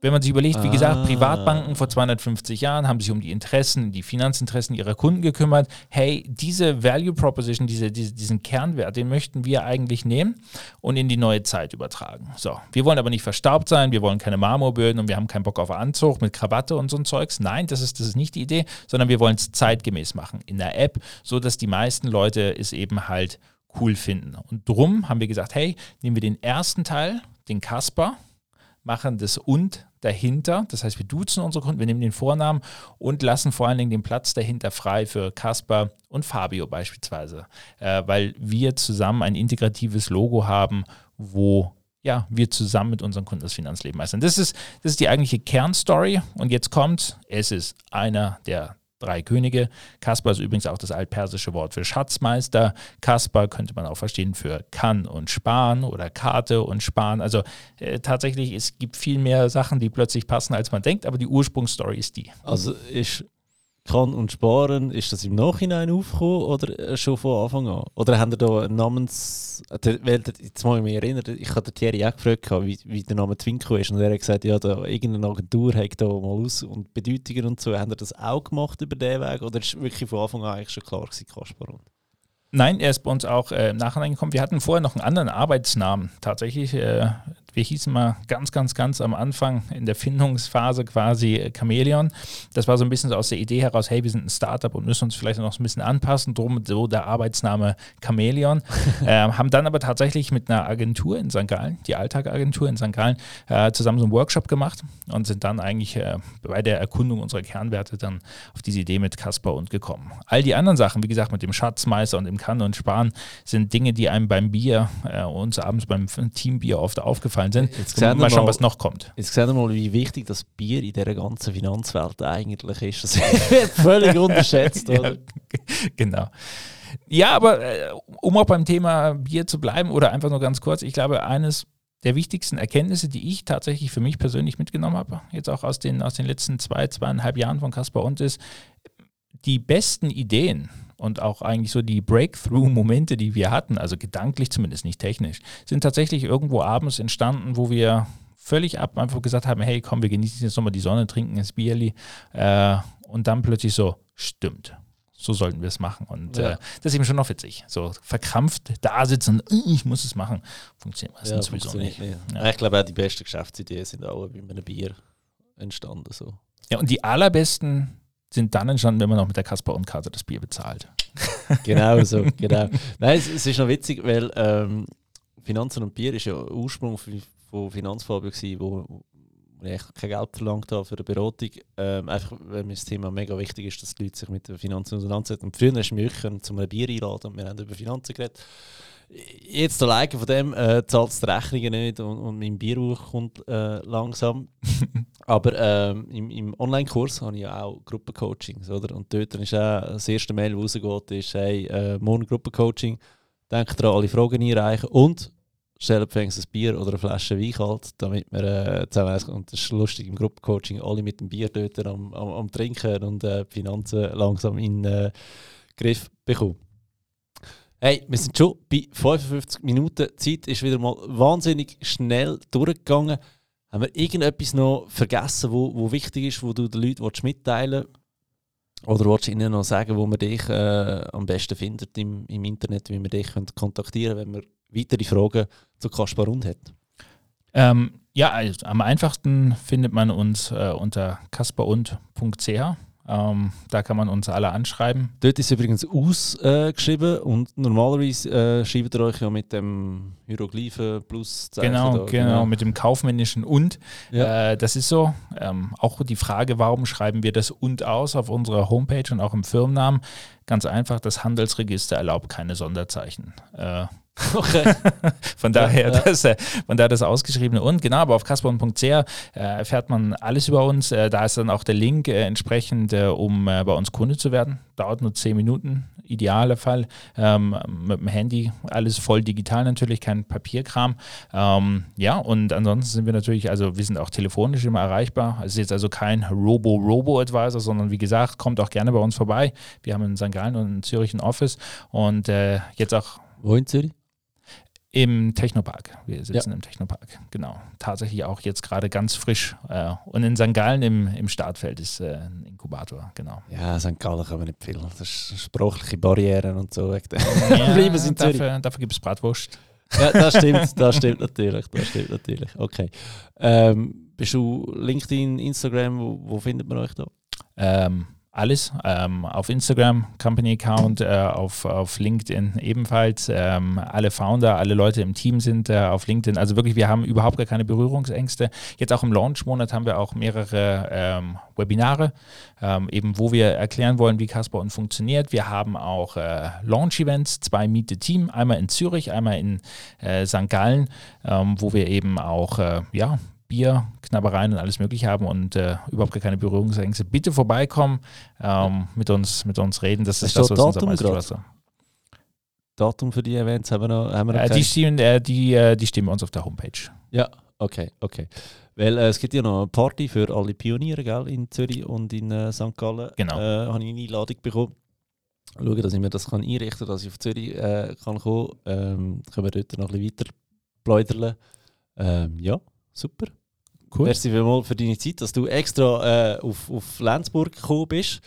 wenn man sich überlegt, wie gesagt, ah. Privatbanken vor 250 Jahren haben sich um die Interessen, die Finanzinteressen ihrer Kunden gekümmert. Hey, diese Value Proposition, diese, diese, diesen Kernwert, den möchten wir eigentlich nehmen und in die neue Zeit übertragen. So, wir wollen aber nicht verstaubt sein, wir wollen keine Marmorböden und wir haben keinen Bock auf Anzug mit Krawatte und so ein Zeugs. Nein, das ist, das ist nicht die Idee, sondern wir wollen es zeitgemäß machen in der App, so dass die meisten Leute es eben halt cool finden. Und drum haben wir gesagt, hey, nehmen wir den ersten Teil, den Kasper, machen das und dahinter. Das heißt, wir duzen unsere Kunden, wir nehmen den Vornamen und lassen vor allen Dingen den Platz dahinter frei für Kasper und Fabio beispielsweise, äh, weil wir zusammen ein integratives Logo haben, wo ja, wir zusammen mit unseren Kunden das Finanzleben meistern. Das ist, das ist die eigentliche Kernstory. Und jetzt kommt, es ist einer der drei Könige. Kaspar ist übrigens auch das altpersische Wort für Schatzmeister. Kaspar könnte man auch verstehen für kann und sparen oder Karte und sparen. Also äh, tatsächlich, es gibt viel mehr Sachen, die plötzlich passen, als man denkt, aber die Ursprungsstory ist die. Also ich kann und sparen, ist das im Nachhinein aufgekommen oder schon von Anfang an? Oder haben ihr da einen Namens... Jetzt muss ich mich erinnern, ich habe Thierry auch gefragt, wie, wie der Name Twinko ist und er hat gesagt, ja, da, irgendeine Agentur hat da mal aus und Bedeutungen und so. Haben ihr das auch gemacht über den Weg oder ist wirklich von Anfang an eigentlich schon klar gewesen, Kaspar? Nein, er ist bei uns auch äh, im Nachhinein gekommen. Wir hatten vorher noch einen anderen Arbeitsnamen. Tatsächlich, äh, wir hießen mal ganz, ganz, ganz am Anfang in der Findungsphase quasi äh, Chamäleon. Das war so ein bisschen so aus der Idee heraus, hey, wir sind ein Startup und müssen uns vielleicht noch ein bisschen anpassen. Drum so der Arbeitsname Chamäleon. äh, haben dann aber tatsächlich mit einer Agentur in St. Gallen, die Alltag-Agentur in St. Gallen, äh, zusammen so einen Workshop gemacht und sind dann eigentlich äh, bei der Erkundung unserer Kernwerte dann auf diese Idee mit Casper und gekommen. All die anderen Sachen, wie gesagt, mit dem Schatzmeister und dem kann und sparen, sind Dinge, die einem beim Bier, äh, uns abends beim Teambier oft aufgefallen sind. Jetzt sehen mal schauen, was noch kommt. Jetzt sehen wir mal, wie wichtig das Bier in dieser ganzen Finanzwelt eigentlich ist. Das wird völlig unterschätzt, oder? Ja, genau. Ja, aber äh, um auch beim Thema Bier zu bleiben oder einfach nur ganz kurz, ich glaube, eines der wichtigsten Erkenntnisse, die ich tatsächlich für mich persönlich mitgenommen habe, jetzt auch aus den, aus den letzten zwei, zweieinhalb Jahren von Caspar und ist, die besten Ideen und auch eigentlich so die Breakthrough-Momente, die wir hatten, also gedanklich zumindest, nicht technisch, sind tatsächlich irgendwo abends entstanden, wo wir völlig ab einfach gesagt haben, hey, komm, wir genießen jetzt nochmal die Sonne, trinken ein Bierli äh, und dann plötzlich so, stimmt, so sollten wir es machen. Und ja. äh, das ist eben schon noch witzig. So verkrampft da sitzen, ich muss es machen, funktioniert meistens ja, sowieso nicht. nicht. Ja. Ich glaube auch die besten Geschäftsideen sind auch bei einem Bier entstanden. So. Ja, und die allerbesten sind dann entstanden, wenn man noch mit der Kasper und Karte das Bier bezahlt. genau so, genau. Nein, es, es, ist noch witzig, weil ähm, Finanzen und Bier ist ja Ursprung von Finanzfabio gewesen, wo, wo ich kein Geld verlangt habe für eine Beratung. Ähm, einfach, weil mir das Thema mega wichtig ist, dass die Leute sich mit den Finanzen auseinandersetzen. Und früher du mich zum Bier einladen und wir haben über Finanzen geredet jetzt alleine von dem äh, zahlt die Rechnungen nicht und, und mein Bierbuch kommt äh, langsam. Aber ähm, im, im Online-Kurs habe ich ja auch Gruppencoachings, oder? Und dort ist auch das erste Mail, das rausgeht, ist, hey, äh, morgen Gruppencoaching, denkt daran, alle Fragen einreichen und stellt ein Bier oder eine Flasche Wein kalt, damit wir äh, zusammen Und das ist lustig, im Gruppencoaching alle mit dem Bier dort am, am, am Trinken und äh, die Finanzen langsam in den äh, Griff bekommen. Hey, wir sind schon bei 55 Minuten. Die Zeit ist wieder mal wahnsinnig schnell durchgegangen. Haben wir irgendetwas noch vergessen, wo, wo wichtig ist, wo du den Leuten mitteilen willst? Oder willst du ihnen noch sagen, wo man dich äh, am besten findet im, im Internet, wie man dich könnt kontaktieren wenn man weitere Fragen zu Kaspar Rund hat? Ähm, ja, also am einfachsten findet man uns äh, unter kasperund.ch. Ähm, da kann man uns alle anschreiben. Dort ist übrigens ausgeschrieben äh, und normalerweise äh, schreibt ihr euch ja mit dem Hieroglyphen plus Zeichen. Genau, da, genau, genau, mit dem kaufmännischen und. Ja. Äh, das ist so. Ähm, auch die Frage, warum schreiben wir das und aus auf unserer Homepage und auch im Firmennamen? Ganz einfach, das Handelsregister erlaubt keine Sonderzeichen. Okay. von daher, ja, Das, äh, von daher das ausgeschriebene und genau, aber auf kasborn.ch äh, erfährt man alles über uns. Äh, da ist dann auch der Link äh, entsprechend, äh, um äh, bei uns Kunde zu werden. Dauert nur zehn Minuten, idealer Fall. Ähm, mit dem Handy, alles voll digital natürlich, kein Papierkram. Ähm, ja, und ansonsten sind wir natürlich, also wir sind auch telefonisch immer erreichbar. Es ist jetzt also kein Robo-Robo-Advisor, sondern wie gesagt, kommt auch gerne bei uns vorbei. Wir haben in St. Gallen und in Zürich ein Office und jetzt auch. Wo in Zürich? Im Technopark. Wir sitzen ja. im Technopark, genau. Tatsächlich auch jetzt gerade ganz frisch. Äh, und in St. Gallen im, im Startfeld ist äh, ein Inkubator, genau. Ja, St. Gallen kann man nicht viel. Das ist sprachliche Barrieren und so. Ja, Bleiben Sie in dafür, dafür gibt es Bratwurst. Ja, das stimmt, das stimmt natürlich. Das stimmt natürlich. Okay. Ähm, bist du LinkedIn, Instagram, wo, wo findet man euch da? Ähm, alles. Ähm, auf Instagram, Company Account, äh, auf, auf LinkedIn ebenfalls. Ähm, alle Founder, alle Leute im Team sind äh, auf LinkedIn. Also wirklich, wir haben überhaupt gar keine Berührungsängste. Jetzt auch im Launch-Monat haben wir auch mehrere ähm, Webinare, ähm, eben wo wir erklären wollen, wie Casper und funktioniert. Wir haben auch äh, Launch-Events, zwei Meet the Team, einmal in Zürich, einmal in äh, St. Gallen, ähm, wo wir eben auch äh, ja, Bier, Knabbereien und alles Mögliche haben und äh, überhaupt gar keine Berührungsängste. Bitte vorbeikommen, ähm, mit, uns, mit uns reden. Das ist das, das was uns am meisten Spaß Datum für die Events haben wir noch, haben wir noch äh, die, stehen, äh, die, äh, die bei uns auf der Homepage. Ja, okay, okay. Weil äh, es gibt ja noch eine Party für alle Pioniere gell, in Zürich und in äh, St. Gallen. Genau. Äh, habe ich eine Einladung bekommen. Schauen, dass ich mir das kann einrichten kann, dass ich auf Zürich äh, kann kommen kann. Ähm, können wir dort noch ein bisschen weiter pläudern. Ähm, ja, super. Cool. Merci vielmals für deine Zeit, dass du extra äh, auf, auf Lenzburg gekommen bist.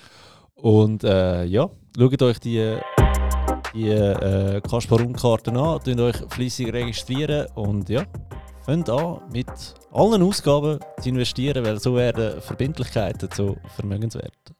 Und äh, ja, schaut euch die, die äh, Kasparun-Karten an, tun euch fleissig registrieren und ja, fangt an mit allen Ausgaben zu investieren, weil so werden Verbindlichkeiten zu Vermögenswert.